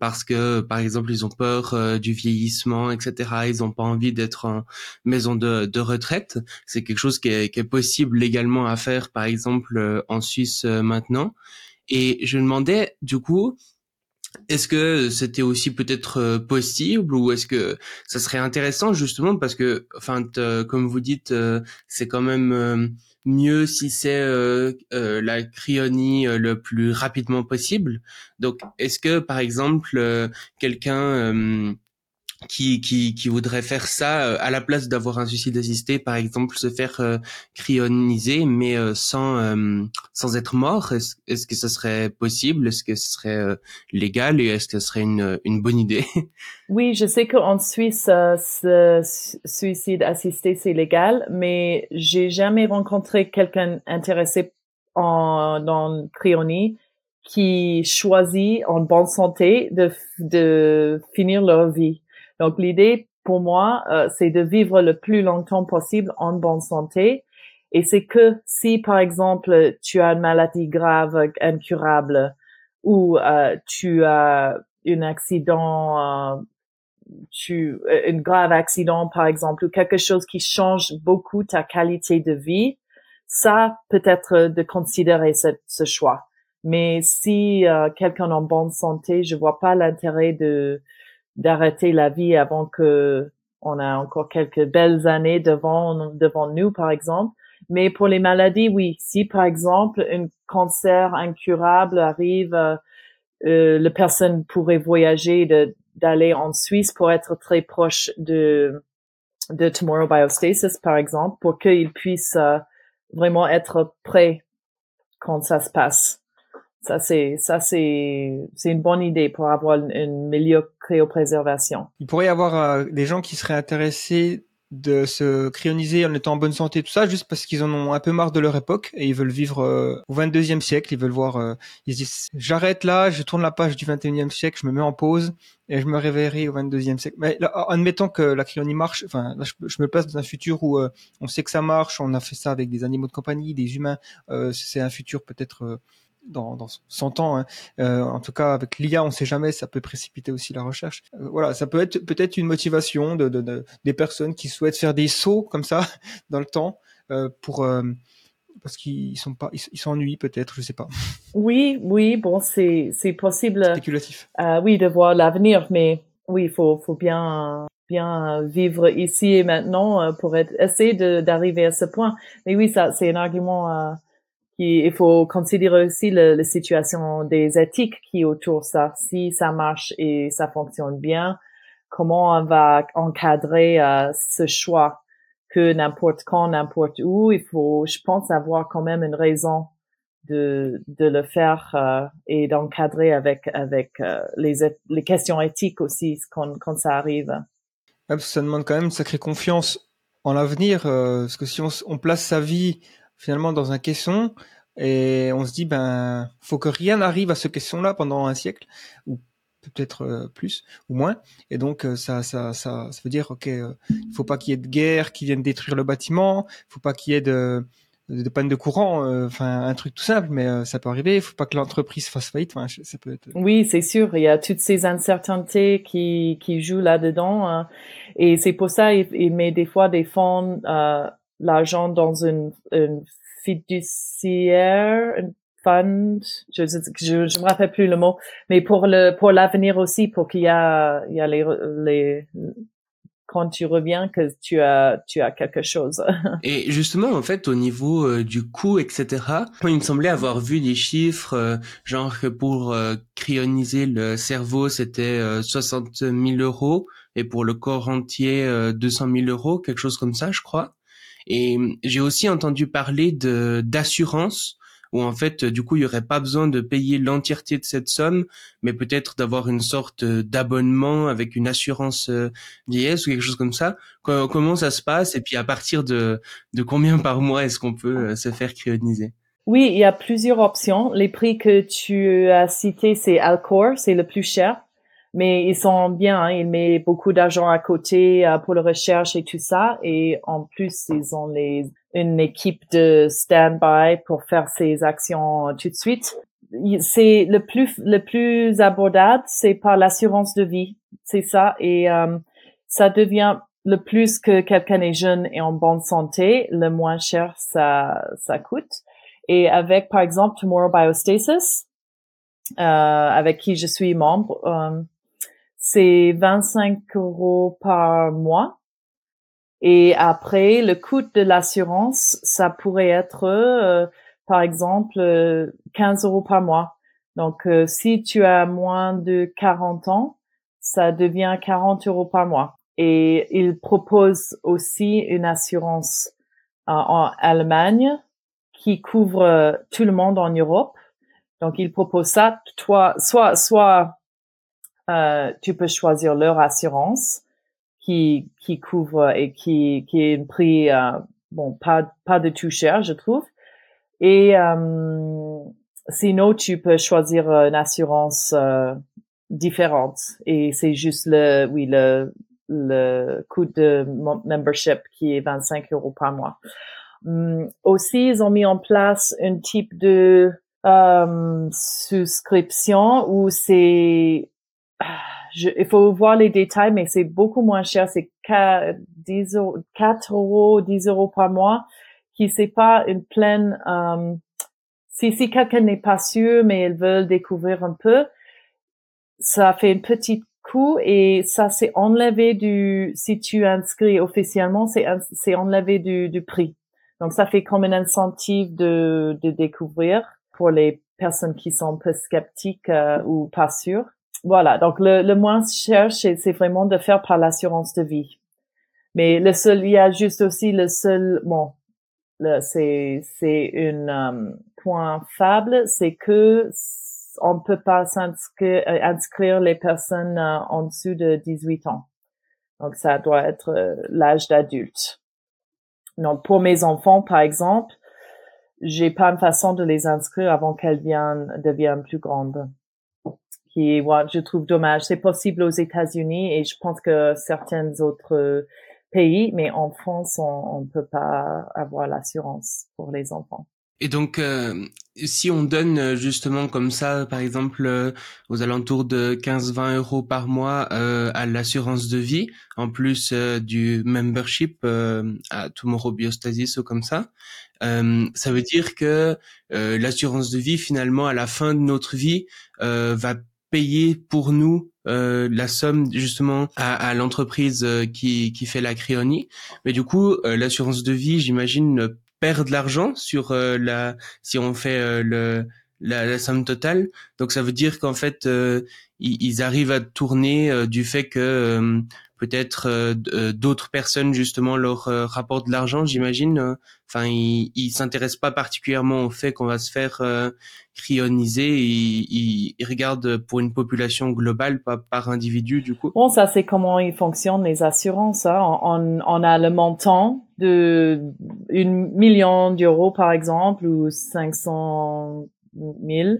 parce que, par exemple, ils ont peur du vieillissement, etc. Ils n'ont pas envie d'être en maison de, de retraite. C'est quelque chose qui est, qui est possible légalement à faire, par exemple, en Suisse maintenant. Et je demandais, du coup, est-ce que c'était aussi peut-être euh, possible ou est-ce que ça serait intéressant justement parce que, enfin, comme vous dites, euh, c'est quand même euh, mieux si c'est la cryonie le plus rapidement possible. Donc, est-ce que par exemple quelqu'un qui, qui, qui voudrait faire ça euh, à la place d'avoir un suicide assisté, par exemple, se faire euh, cryoniser, mais euh, sans sans être mort. Est-ce, est-ce que ce serait possible? Est-ce que ce serait légal? Et est-ce que ce serait une, une bonne idée? Oui, je sais qu'en Suisse, ce suicide assisté c'est légal, mais j'ai jamais rencontré quelqu'un intéressé en dans cryonie qui choisit en bonne santé de de finir leur vie. Donc l'idée pour moi, euh, c'est de vivre le plus longtemps possible en bonne santé. Et c'est que si, par exemple, tu as une maladie grave, incurable, ou euh, tu as un accident, euh, tu, un grave accident, par exemple, ou quelque chose qui change beaucoup ta qualité de vie, ça peut être de considérer ce, ce choix. Mais si quelqu'un en bonne santé, je vois pas l'intérêt de d'arrêter la vie avant que on a encore quelques belles années devant devant nous par exemple. Mais pour les maladies oui. Si par exemple un cancer incurable arrive euh, euh la personne pourrait voyager de d'aller en Suisse pour être très proche de de Tomorrow Biostasis par exemple pour qu'il puisse euh, vraiment être prêt quand ça se passe ça, c'est, ça, c'est, c'est une bonne idée pour avoir une, meilleure cryopréservation. Il pourrait y avoir euh, des gens qui seraient intéressés de se cryoniser en étant en bonne santé, tout ça, juste parce qu'ils en ont un peu marre de leur époque et ils veulent vivre euh, au 22e siècle. Ils veulent voir, euh, ils se disent, j'arrête là, je tourne la page du 21e siècle, je me mets en pause et je me réveillerai au 22e siècle. Mais là, admettons que la cryonie marche, enfin, je, me place dans un futur où on sait que ça marche, on a fait ça avec des animaux de compagnie, des humains. c'est un futur peut-être dans, dans 100 ans. Hein. Euh, en tout cas, avec l'IA, on sait jamais, ça peut précipiter aussi la recherche. Euh, voilà, ça peut être peut-être une motivation de, de, de, des personnes qui souhaitent faire des sauts comme ça dans le temps euh, pour euh, parce qu'ils sont pas, ils s'ennuient peut-être, je sais pas. Oui, oui, bon, c'est c'est possible. Spéculatif. Euh, oui, de voir l'avenir, mais oui, il faut faut bien bien vivre ici et maintenant pour être, essayer d'arriver à ce point. Mais oui, ça c'est un argument il faut considérer aussi la, situation des éthiques qui autour ça. Si ça marche et ça fonctionne bien, comment on va encadrer euh, ce choix que n'importe quand, n'importe où, il faut, je pense, avoir quand même une raison de, de le faire euh, et d'encadrer avec avec euh, les, les questions éthiques aussi quand, quand ça arrive. ça demande quand même une sacrée confiance en l'avenir, parce que si on, on place sa vie finalement dans un caisson et on se dit ben faut que rien n'arrive à ce caisson-là pendant un siècle ou peut-être euh, plus ou moins et donc euh, ça ça ça ça veut dire ok euh, il faut pas qu'il y ait de guerre qui vienne détruire le bâtiment il faut pas qu'il y ait de de panne de courant enfin un truc tout simple mais ça peut arriver il faut pas que l'entreprise fasse faillite enfin ça peut être oui c'est sûr il y a toutes ces incertitudes qui qui jouent là dedans hein. et c'est pour ça il, il, met des fois des fonds l'argent dans une, une fiduciaire, fund, je, je, je me rappelle plus le mot, mais pour le pour l'avenir aussi, pour qu'il y a il y a les les quand tu reviens que tu as tu as quelque chose. Et justement, en fait, au niveau euh, du coût, etc. Il me semblait avoir vu des chiffres, euh, genre que pour euh, cryoniser le cerveau, c'était 60 000 euros, et pour le corps entier, 200 000 euros, quelque chose comme ça, je crois. Et j'ai aussi entendu parler de d'assurance où en fait du coup il y aurait pas besoin de payer l'entièreté de cette somme, mais peut-être d'avoir une sorte d'abonnement avec une assurance euh, vieillesse ou quelque chose comme ça. Comment ça se passe et puis à partir de de combien par mois est-ce qu'on peut euh, se faire cryoniser Oui, il y a plusieurs options. Les prix que tu as cités, c'est Alcor, c'est le plus cher mais ils sont bien. Hein, ils mettent beaucoup d'argent à côté euh, pour la recherche et tout ça. Et en plus, ils ont les, une équipe de stand-by pour faire ces actions tout de suite. C'est le plus le plus abordable, c'est par l'assurance de vie, c'est ça. Et euh, ça devient le plus que quelqu'un est jeune et en bonne santé, le moins cher ça ça coûte. Et avec par exemple Tomorrow Biostasis, euh, avec qui je suis membre, euh, c'est 25 euros par mois. Et après, le coût de l'assurance, ça pourrait être, euh, par exemple, 15 euh, euros par mois. Donc, euh, si tu as moins de 40 ans, ça devient 40 euros par mois. Et il propose aussi une assurance en Allemagne qui couvre tout le monde en Europe. Donc, il propose ça, toi, soit, soit euh, tu peux choisir leur assurance qui qui couvre et qui qui est un prix euh, bon pas pas de tout cher je trouve et euh, sinon tu peux choisir une assurance euh, différente et c'est juste le oui le le coût de membership qui est 25 euros par mois. Hum, aussi, ils ont mis en place un type de euh, souscription où c'est je, il faut voir les détails, mais c'est beaucoup moins cher. C'est 4, 10 euros, 4 euros, 10 euros par mois, qui c'est pas une pleine, euh, si, si quelqu'un n'est pas sûr, mais ils veulent découvrir un peu, ça fait une petite coût et ça c'est enlevé du, si tu inscris officiellement, c'est enlevé du, du prix. Donc ça fait comme un incentive de, de découvrir pour les personnes qui sont un peu sceptiques euh, ou pas sûres. Voilà, donc le, le moins cher, c'est vraiment de faire par l'assurance de vie. Mais le seul, il y a juste aussi le seul, bon, c'est c'est un euh, point faible, c'est que on peut pas s'inscrire euh, inscrire les personnes euh, en dessous de 18 ans. Donc ça doit être l'âge d'adulte. Donc pour mes enfants, par exemple, j'ai pas une façon de les inscrire avant qu'elles deviennent plus grandes qui je trouve dommage. C'est possible aux États-Unis et je pense que certains autres pays, mais en France, on ne peut pas avoir l'assurance pour les enfants. Et donc, euh, si on donne euh, justement comme ça, par exemple, euh, aux alentours de 15-20 euros par mois à l'assurance de vie, en plus du membership à Tomorrow Biostasis ou comme ça, ça veut dire que l'assurance de vie, finalement, à la fin de notre vie, va payer pour nous euh, la somme justement à, à l'entreprise euh, qui, qui fait la cryonie. Mais du coup, euh, l'assurance de vie, j'imagine, perd de l'argent sur la si on fait le la, la, somme totale. Donc ça veut dire qu'en fait, ils, ils, arrivent à tourner du fait que peut-être euh, euh, d'autres personnes justement leur euh, rapportent de l'argent, j'imagine. Enfin, ils, ils s'intéressent pas particulièrement au fait qu'on va se faire cryoniser. Ils, ils, regardent pour une population globale, pas par individu du coup. Bon, ça c'est comment ils fonctionnent les assurances. Hein. On, on, a le montant de une million d'euros par exemple ou 500 000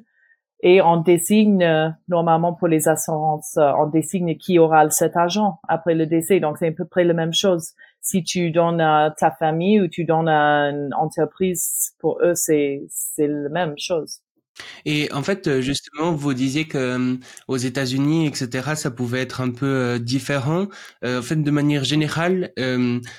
et on désigne euh, normalement pour les assurances, euh, on désigne qui aura cet argent après le décès. Donc c'est à peu près la même chose. Si tu donnes à ta famille ou tu donnes à une entreprise, pour eux c'est c'est la même chose. Et en fait, euh, justement, vous disiez que euh, aux États-Unis, etc., ça pouvait être un peu euh, différent. en fait, de manière générale,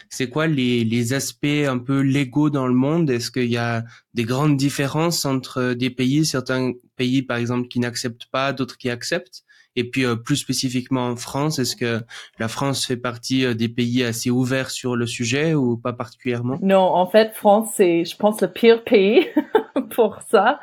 c'est quoi les, les aspects un peu légaux dans le monde? Est-ce qu'il y a des grandes différences entre des pays, certains pays, par exemple, qui n'acceptent pas, d'autres qui acceptent et puis plus spécifiquement en France, est-ce que la France fait partie des pays assez ouverts sur le sujet ou pas particulièrement? Non, en fait, France, c'est, je pense, le pire pays pour ça.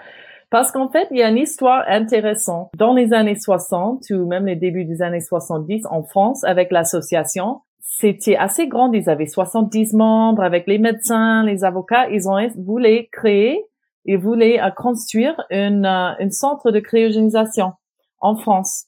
Parce qu'en fait, il y a une histoire intéressante. Dans les années 60 ou même les débuts des années 70 en France, avec l'association, c'était assez grand. Ils avaient 70 membres avec les médecins, les avocats. Ils ont voulu créer, ils voulaient euh, construire une, euh, une centre de cryogénisation en France.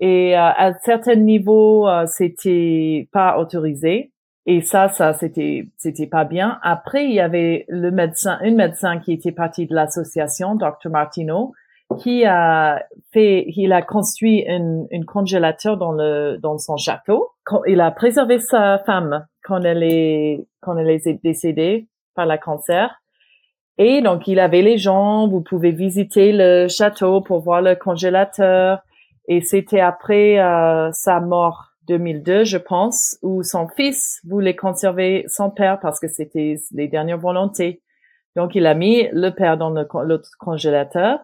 Et euh, à certains niveaux, c'était pas autorisé. Et ça, ça, c'était, c'était pas bien. Après, il y avait le médecin, une médecin qui était partie de l'association, Dr. Martineau, qui a fait, il a construit une, une congélateur dans le, dans son château. Il a préservé sa femme quand elle est, quand elle est décédée par la cancer. Et donc, il avait les gens, vous pouvez visiter le château pour voir le congélateur. Et c'était après euh, sa mort 2002, je pense, où son fils voulait conserver son père parce que c'était les dernières volontés. Donc, il a mis le père dans le, congélateur.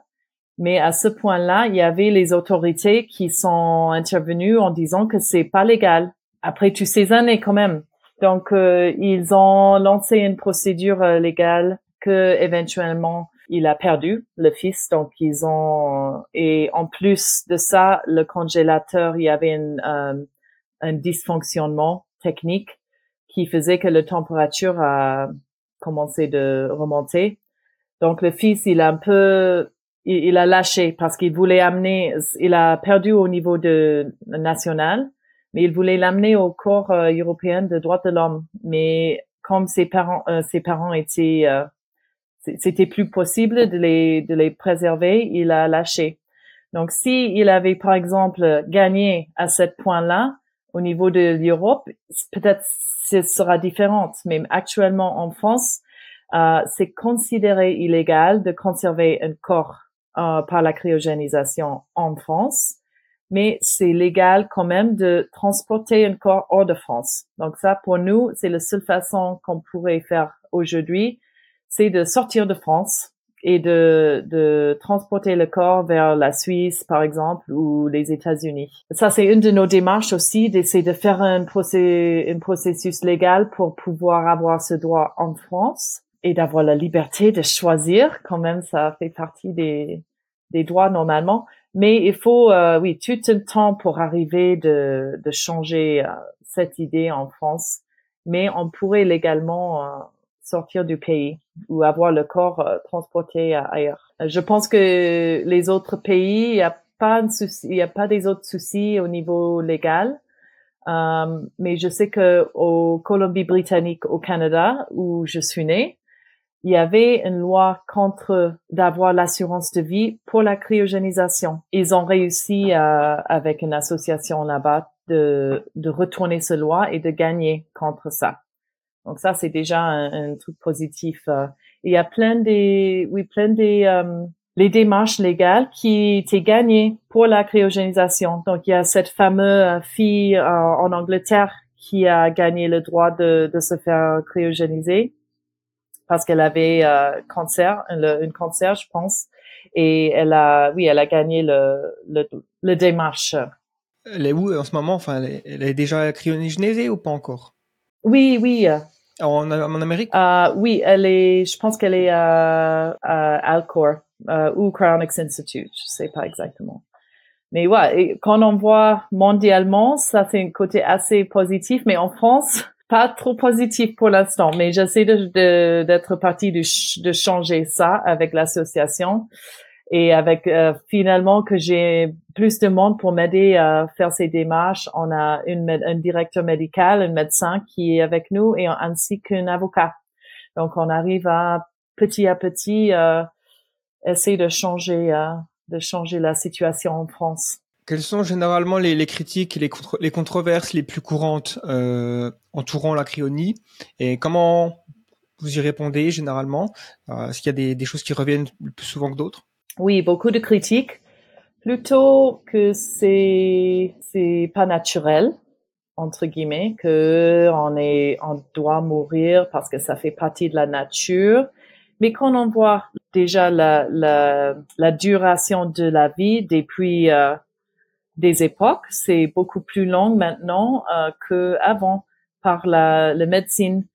Mais à ce point-là, il y avait les autorités qui sont intervenues en disant que c'est pas légal. Après toutes ces années, quand même. Donc, euh, ils ont lancé une procédure euh, légale que éventuellement il a perdu le fils. Donc, ils ont et en plus de ça, le congélateur, il y avait une euh, un dysfonctionnement technique qui faisait que la température a commencé de remonter. Donc le fils, il a un peu, il, a lâché parce qu'il voulait amener, il a perdu au niveau de national, mais il voulait l'amener au corps euh, européen de droits de l'homme. Mais comme ses parents, euh, ses parents étaient, euh, c'était plus possible de les de les préserver, il a lâché. Donc si il avait par exemple gagné à ce point-là, au niveau de l'Europe, peut-être ce sera différent, mais actuellement en France, euh, c'est considéré illégal de conserver un corps euh, par la cryogénisation en France, mais c'est légal quand même de transporter un corps hors de France. Donc ça, pour nous, c'est la seule façon qu'on pourrait faire aujourd'hui, c'est de sortir de France et de, de transporter le corps vers la Suisse, par exemple, ou les États-Unis. Ça, c'est une de nos démarches aussi, d'essayer de faire un, procès, un processus légal pour pouvoir avoir ce droit en France et d'avoir la liberté de choisir. Quand même, ça fait partie des, des droits normalement. Mais il faut, euh, oui, tout un temps pour arriver de, de changer euh, cette idée en France. Mais on pourrait légalement euh, sortir du pays ou avoir le corps euh, transporté ailleurs. Je pense que les autres pays, il n'y a pas de souci, il y a pas des autres soucis au niveau légal. Euh, mais je sais que au Colombie-Britannique, au Canada, où je suis née, il y avait une loi contre d'avoir l'assurance de vie pour la cryogénisation. Ils ont réussi euh, avec une association là-bas de, de retourner ce loi et de gagner contre ça. Donc ça, c'est déjà un, truc positif. Euh. Il y a plein des, oui, plein des, euh, les démarches légales qui étaient gagnées pour la cryogénisation. Donc il y a cette fameuse fille euh, en Angleterre qui a gagné le droit de, de se faire cryogéniser parce qu'elle avait cancer, une cancer, je pense, et elle a, oui, elle a gagné le, le, le démarche. Elle est où en ce moment? Enfin, elle est, elle est déjà cryogénisée ou pas encore? Oui, oui. En, en Amérique? Uh, Oui, elle est, je pense qu'elle est à, à Alcor uh, ou Cryonics Institute, je sais pas exactement. Mais ouais, quand on voit mondialement, ça c'est un côté assez positif, mais en France, pas trop positif pour l'instant. Mais j'essaie de, d'être partie de, de changer ça avec l'association et avec euh, finalement que j'ai plus de monde pour m'aider à faire ces démarches. On a une, un directeur médical, un médecin qui est avec nous et ainsi qu'un avocat. Donc on arrive à petit à petit euh, essayer de changer euh, de changer la situation en France. Quelles sont généralement les, critiques, les, les controverses les plus courantes euh, entourant la cryonie et comment vous y répondez généralement? Est-ce qu'il y a des, des choses qui reviennent plus souvent que d'autres? Oui, beaucoup de critiques. Plutôt que c'est c'est pas naturel entre guillemets que on est on doit mourir parce que ça fait partie de la nature. Mais quand on voit déjà la la, la duration de la vie depuis euh, des époques, c'est beaucoup plus long maintenant euh, que avant par la, la médecine.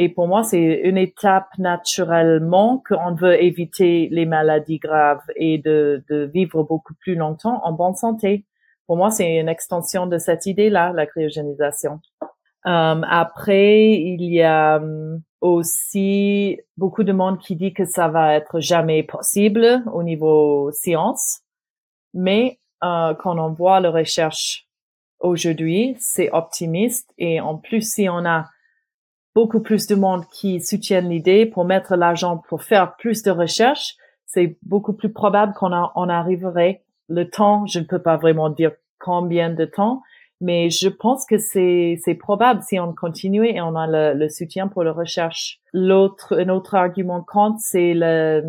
Et pour moi, c'est une étape naturellement qu'on veut éviter les maladies graves et de, de vivre beaucoup plus longtemps en bonne santé. Pour moi, c'est une extension de cette idée-là, la cryogénisation. Um, après, il y a um, aussi beaucoup de monde qui dit que ça va être jamais possible au niveau science, mais euh, quand on voit la recherche aujourd'hui, c'est optimiste et en plus, si on a beaucoup plus de monde qui soutiennent l'idée pour mettre l'argent pour faire plus de recherches, c'est beaucoup plus probable qu'on on arriverait. Le temps, je ne peux pas vraiment dire combien de temps, mais je pense que c'est probable si on continue et on a le, soutien pour la recherche. L'autre un autre argument contre c'est le,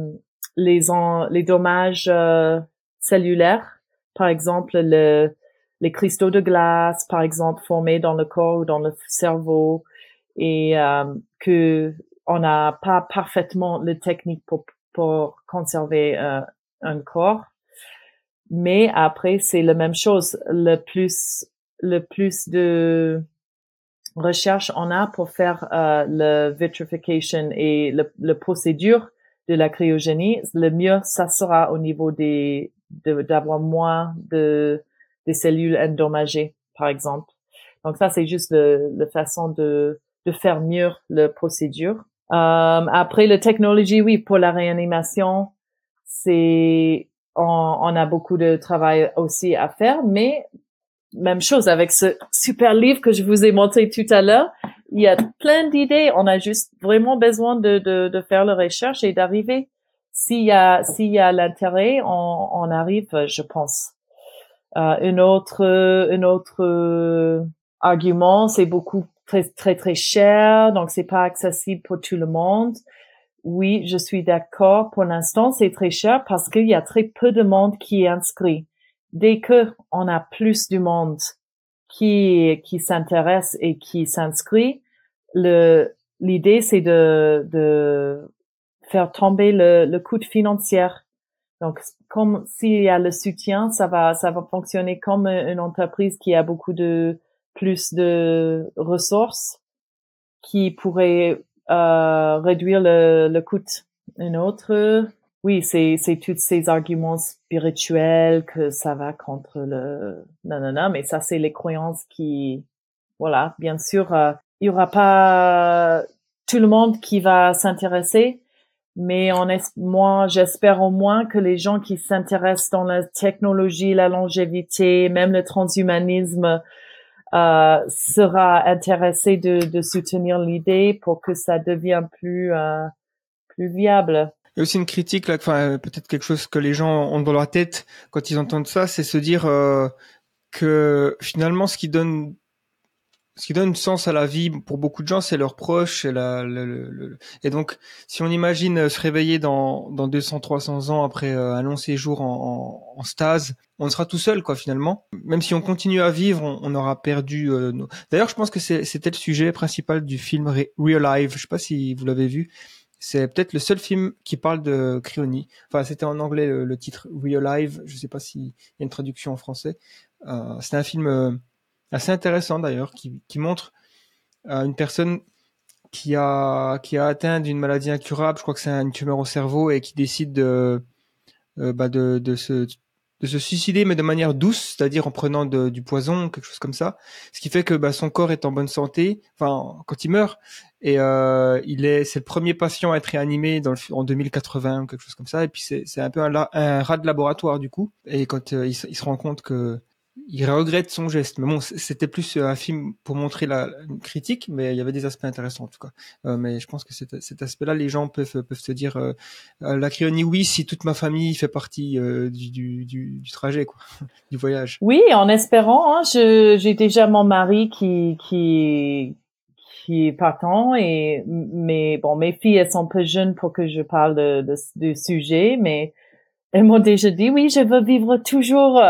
les en, dommages euh, cellulaires, par exemple le les cristaux de glace, par exemple, formés dans le corps ou dans le cerveau, et euh, que on n'a pas parfaitement le technique pour, pour conserver euh, un corps. Mais après, c'est la même chose. Le plus, le plus de recherche on a pour faire euh, le vitrification et le, le, procédure de la cryogénie, le mieux ça sera au niveau des d'avoir moins de des cellules endommagées, par exemple. Donc ça, c'est juste la façon de de faire mieux la procédure. Euh, après, la technologie, oui, pour la réanimation, c'est on, on, a beaucoup de travail aussi à faire, mais même chose avec ce super livre que je vous ai montré tout à l'heure. Il y a plein d'idées. On a juste vraiment besoin de, de, de faire la recherche et d'arriver. S'il y a s'il y a l'intérêt, on, on arrive, je pense. Euh, un autre un autre argument, c'est beaucoup très très très cher, donc c'est pas accessible pour tout le monde. Oui, je suis d'accord. Pour l'instant, c'est très cher parce qu'il y a très peu de monde qui est inscrit. Dès que on a plus du monde qui qui s'intéresse et qui s'inscrit, le l'idée c'est de de faire tomber le, le coût financier. Donc, comme s'il y a le soutien, ça va ça va fonctionner comme une entreprise qui a beaucoup de plus de ressources qui pourraient euh, réduire le, le coût. Un autre, oui, c'est c'est tous ces arguments spirituels que ça va contre le non non non, mais ça c'est les croyances qui voilà, bien sûr, euh, il y aura pas tout le monde qui va s'intéresser, mais on est, moi j'espère au moins que les gens qui s'intéressent dans la technologie, la longévité, même le transhumanisme euh, sera intéressé de, de soutenir l'idée pour que ça devienne plus euh, plus viable. Il y a aussi une critique là, enfin peut-être quelque chose que les gens ont dans leur tête quand ils entendent ça, c'est se dire euh, que finalement ce qui donne ce qui donne sens à la vie pour beaucoup de gens, c'est leurs proches. Et, la, le, et donc, si on imagine euh, se réveiller dans, dans 200, 300 ans après euh, un long séjour en, en, en, stase, on sera tout seul, quoi, finalement. Même si on continue à vivre, on, aura perdu. Euh, nos... D'ailleurs, je pense que c'était le sujet principal du film Real Life. Je sais pas si vous l'avez vu. C'est peut-être le seul film qui parle de cryonie. Enfin, c'était en anglais le, titre Real Life. Je sais pas s'il y a une traduction en français. Euh, c'est un film assez intéressant d'ailleurs, qui, montre euh, une personne qui a qui a atteint d'une maladie incurable, je crois que c'est une tumeur au cerveau et qui décide de euh, bah de, de se de se suicider mais de manière douce, c'est-à-dire en prenant du poison, quelque chose comme ça. Ce qui fait que bah, son corps est en bonne santé, enfin quand il meurt, et euh, il est c'est le premier patient à être réanimé dans en 2080 quelque chose comme ça. Et puis c'est c'est un peu un, un rat de laboratoire du coup. Et quand il, se rend compte que il regrette son geste. Mais bon, c'était plus euh, un film pour montrer la, critique, mais il y avait des aspects intéressants en tout cas. Euh, mais je pense que cet, cet aspect-là, les gens peuvent peuvent se dire euh, euh la cryonie, oui, si toute ma famille fait partie du, du, du, du, trajet, quoi, du voyage. Oui, en espérant. Hein, j'ai déjà mon mari qui qui qui est partant et mais bon, mes filles elles sont peu jeunes pour que je parle de, de, du sujet, mais elles m'ont déjà dit oui, je veux vivre toujours.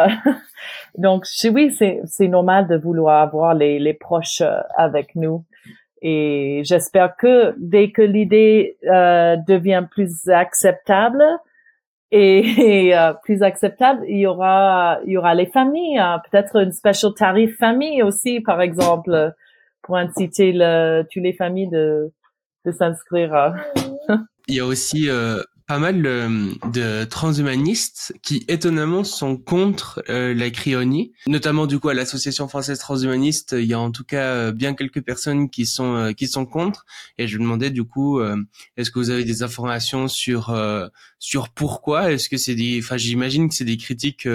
Donc oui, c'est normal de vouloir avoir les les proches euh, avec nous. Et j'espère que dès que l'idée euh, devient plus acceptable et, euh, plus acceptable, il y aura il y aura les familles, hein. peut-être une special tarif famille aussi, par exemple, pour inciter le, toutes les familles de de s'inscrire. il y a aussi pas mal de transhumanistes qui étonnamment sont contre euh, la cryonie, notamment du coup à l'association française transhumaniste, il y a en tout cas euh, bien quelques personnes qui sont euh, qui sont contre. Et je me demandais du coup est-ce que vous avez des informations sur sur pourquoi? Est-ce que c'est des enfin j'imagine que c'est des critiques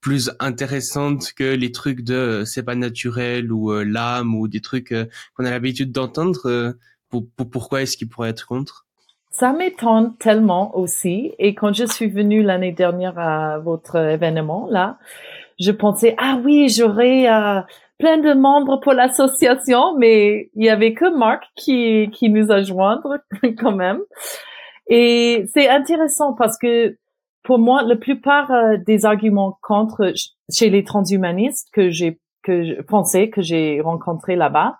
plus intéressantes que les trucs de c'est pas naturel ou l'âme ou des trucs qu'on a l'habitude d'entendre pour, pourquoi est-ce qu'ils pourraient être contre? Ça m'étonne tellement aussi. Et quand je suis venue l'année dernière à votre événement, là, je pensais, ah oui, j'aurais euh, plein de membres pour l'association, mais il y avait que Marc qui, qui nous a joindre quand même. Et c'est intéressant parce que pour moi, la plupart euh, des arguments contre chez les transhumanistes que j'ai que je pensais que j'ai rencontré là-bas,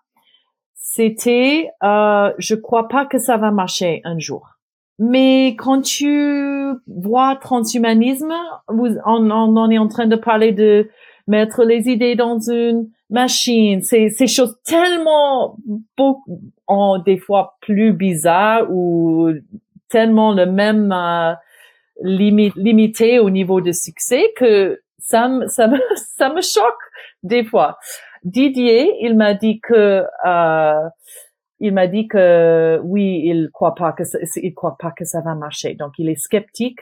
c'était euh, je crois pas que ça va marcher un jour. Mais quand tu vois transhumanisme, on, on, est en train de parler de mettre les idées dans une machine. C'est ces choses tellement beaucoup, en, des fois plus bizarres ou tellement le même euh, limité au niveau de succès que ça ça me, ça me choque des fois. Didier, il m'a dit que euh, il m'a dit que oui, il croit pas que ça, il croit pas que ça va marcher. Donc il est sceptique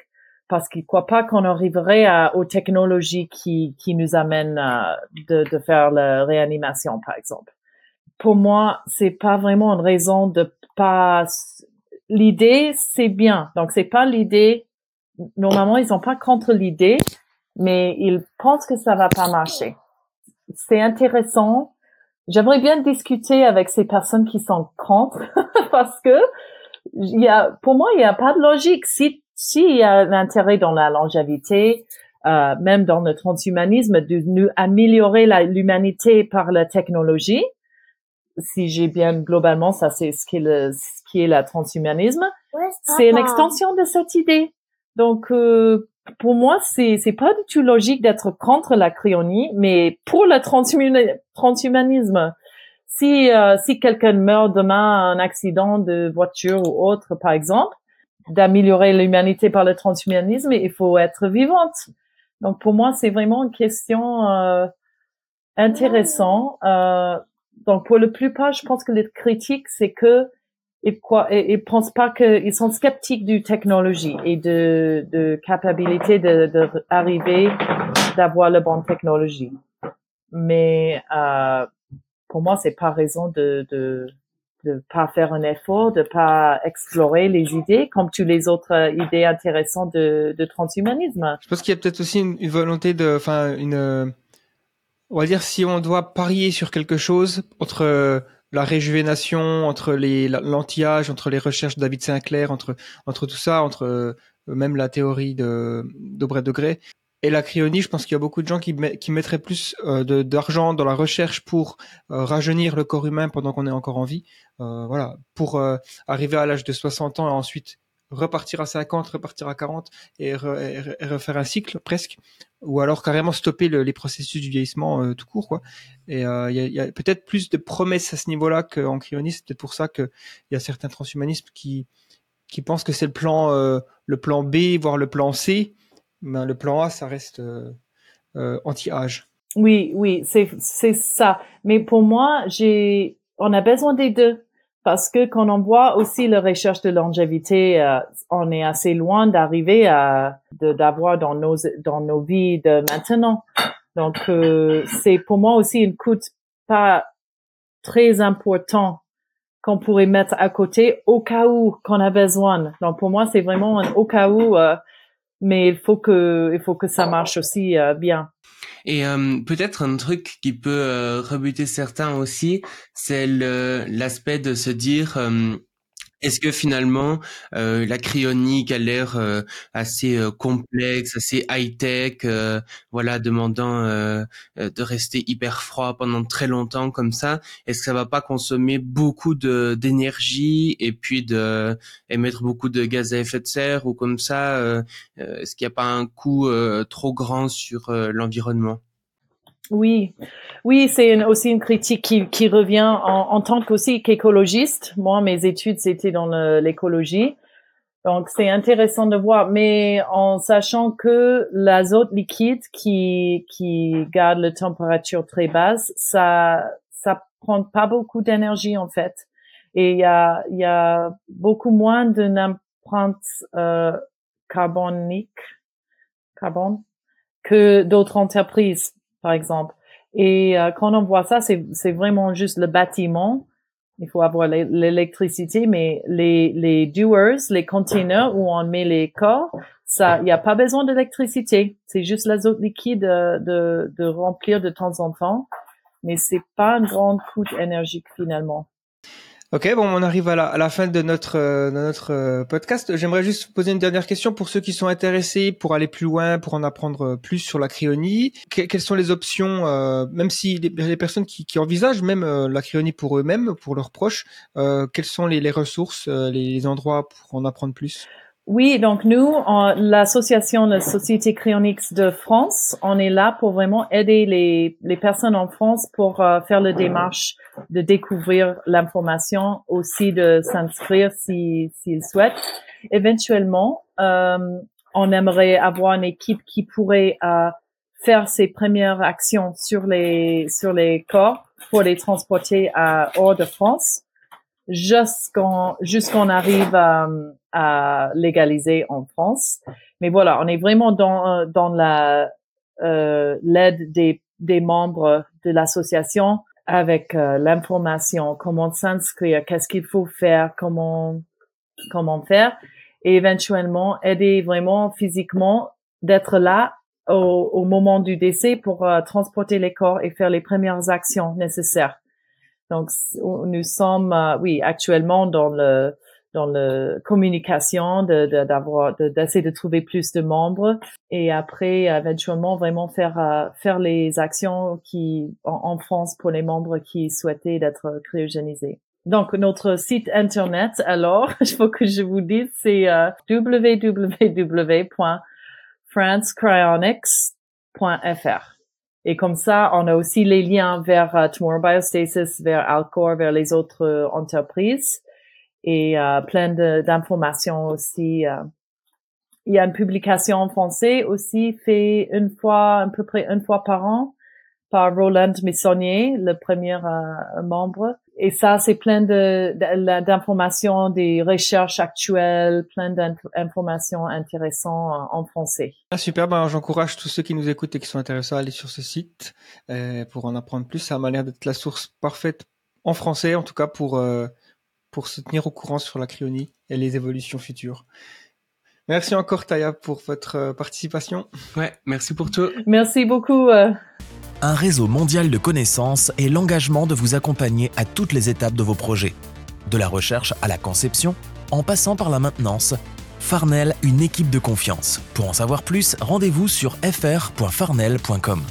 parce qu'il croit pas qu'on arriverait à, aux technologies qui qui nous amènent euh, de, de faire la réanimation par exemple. Pour moi, c'est pas vraiment une raison de pas l'idée c'est bien. Donc c'est pas l'idée normalement ils sont pas contre l'idée mais ils pensent que ça va pas marcher c'est intéressant. J'aimerais bien discuter avec ces personnes qui sont contre parce que il y a, pour moi, il n'y a pas de logique. Si, s'il y a un intérêt dans la longévité, euh, même dans le transhumanisme, de nous améliorer l'humanité par la technologie, si j'ai bien globalement, ça c'est ce qui est le, ce qui est la transhumanisme, c'est une extension de cette idée. Donc, euh, pour moi, c'est c'est pas du tout logique d'être contre la cryonie, mais pour le transhumanisme. Si euh, si quelqu'un meurt demain un accident de voiture ou autre, par exemple, d'améliorer l'humanité par le transhumanisme, il faut être vivante. Donc pour moi, c'est vraiment une question euh, intéressante. Euh, donc pour le plupart, je pense que les critiques, c'est que ils quoi ils pensent pas qu'ils sont sceptiques du technologie et de de capacité de, de d'avoir la bonne technologie. Mais euh, pour moi c'est pas raison de de de pas faire un effort de pas explorer les idées comme toutes les autres idées intéressantes de, de transhumanisme. Je pense qu'il y a peut-être aussi une, une volonté de enfin une on va dire si on doit parier sur quelque chose entre la réjuvénation, entre les l'anti-âge, entre les recherches de David Sinclair, entre entre tout ça, entre euh, même la théorie de de Grey et la cryonie. Je pense qu'il y a beaucoup de gens qui, qui mettraient plus euh, d'argent dans la recherche pour euh, rajeunir le corps humain pendant qu'on est encore en vie. voilà, pour arriver à l'âge de 60 ans et ensuite repartir à 50, repartir à 40 et, refaire un cycle presque, ou alors carrément stopper les processus du vieillissement euh, tout court. Et euh, il y a, peut-être plus de promesses à ce niveau-là qu'en cryonie. C'est peut-être pour ça qu'il y a certains transhumanistes qui qui pensent que c'est le plan euh, le plan B voire le plan C, mais le plan A ça reste anti-âge. Oui, oui, c'est ça. Mais pour moi, j'ai on a besoin des deux parce que quand on voit aussi la recherche de longévité, euh, on est assez loin d'arriver à d'avoir dans nos dans nos vies de maintenant. Donc euh, c'est pour moi aussi une coûte pas très important qu'on pourrait mettre à côté au cas où qu'on a besoin. Donc pour moi c'est vraiment un au cas où, euh, mais il faut que il faut que ça marche aussi bien. Et euh, peut-être un truc qui peut euh, rebuter certains aussi, c'est l'aspect de se dire euh, Est-ce que finalement euh, la cryonique a l'air euh, assez euh, complexe, assez high-tech, voilà, demandant de rester hyper froid pendant très longtemps comme ça? Est-ce que ça va pas consommer beaucoup de d'énergie et puis de émettre beaucoup de gaz à effet de serre ou comme ça Est-ce qu'il n'y a pas un coût trop grand sur l'environnement? Oui, oui, c'est aussi une critique qui, qui revient en, en tant qu'aussi qu'écologiste. Moi, mes études, c'était dans l'écologie. Donc, c'est intéressant de voir, mais en sachant que l'azote liquide qui, qui garde la température très basse, ça, ça prend pas beaucoup d'énergie, en fait. Et il y a, il y a beaucoup moins d'une empreinte euh, carbonique, carbone, que d'autres entreprises par exemple. Et euh, quand on voit ça, c'est vraiment juste le bâtiment. Il faut avoir l'électricité, mais les, les doers, les containers où on met les corps, ça, il n'y a pas besoin d'électricité. C'est juste l'azote liquide de, de, de, remplir de temps en temps, mais c'est pas un grand coût énergique finalement. Ok, bon, on arrive à la, fin de notre, euh, euh, podcast. J'aimerais juste poser une dernière question pour ceux qui sont intéressés pour aller plus loin, pour en apprendre euh, plus sur la cryonie. quelles sont les options, même si les, personnes qui, qui, envisagent même la cryonie pour eux-mêmes, pour leurs proches, quelles sont les, les ressources, les endroits pour en apprendre plus? Oui, donc nous, l'association de Société Cryonics de France, on est là pour vraiment aider les, les personnes en France pour euh, faire la démarche de découvrir l'information, aussi de s'inscrire s'ils souhaitent. Éventuellement, euh, on aimerait avoir une équipe qui pourrait euh, faire ses premières actions sur les sur les corps pour les transporter à hors de France jusqu'on jusqu'on arrive à, à, légaliser en France. Mais voilà, on est vraiment dans dans la euh, l'aide des des membres de l'association avec euh, l'information, comment s'inscrire, qu'est-ce qu'il faut faire, comment comment faire, et éventuellement aider vraiment physiquement d'être là au, au, moment du décès pour euh, transporter les corps et faire les premières actions nécessaires. Donc, nous sommes, euh, oui, actuellement dans le dans la communication, d'avoir, de, d'essayer de, trouver plus de membres et après éventuellement vraiment faire euh, faire les actions qui en, France pour les membres qui souhaitaient d'être cryogénisés. Donc notre site internet, alors, il faut que je vous dise, c'est euh, www.francecryonics.fr. Et comme ça, on a aussi les liens vers uh, Tomorrow Biostasis, vers Alcor, vers les autres euh, entreprises et uh, plein d'informations aussi. Il y a une publication en français aussi fait une fois, à peu près une fois par an par Roland Missonnier, le premier membre et ça, c'est plein de, d'informations, des recherches actuelles, plein d'informations intéressantes en, français. Ah, super, ben, j'encourage tous ceux qui nous écoutent et qui sont intéressés à aller sur ce site euh, pour en apprendre plus. Ça m'a l'air d'être la source parfaite en français, en tout cas pour, euh, pour se tenir au courant sur la cryonie et les évolutions futures. Merci encore Taya pour votre euh, participation. Ouais, merci pour tout. Merci beaucoup un réseau mondial de connaissances et l'engagement de vous accompagner à toutes les étapes de vos projets. De la recherche à la conception, en passant par la maintenance, Farnell, une équipe de confiance. Pour en savoir plus, rendez-vous sur fr.farnell.com.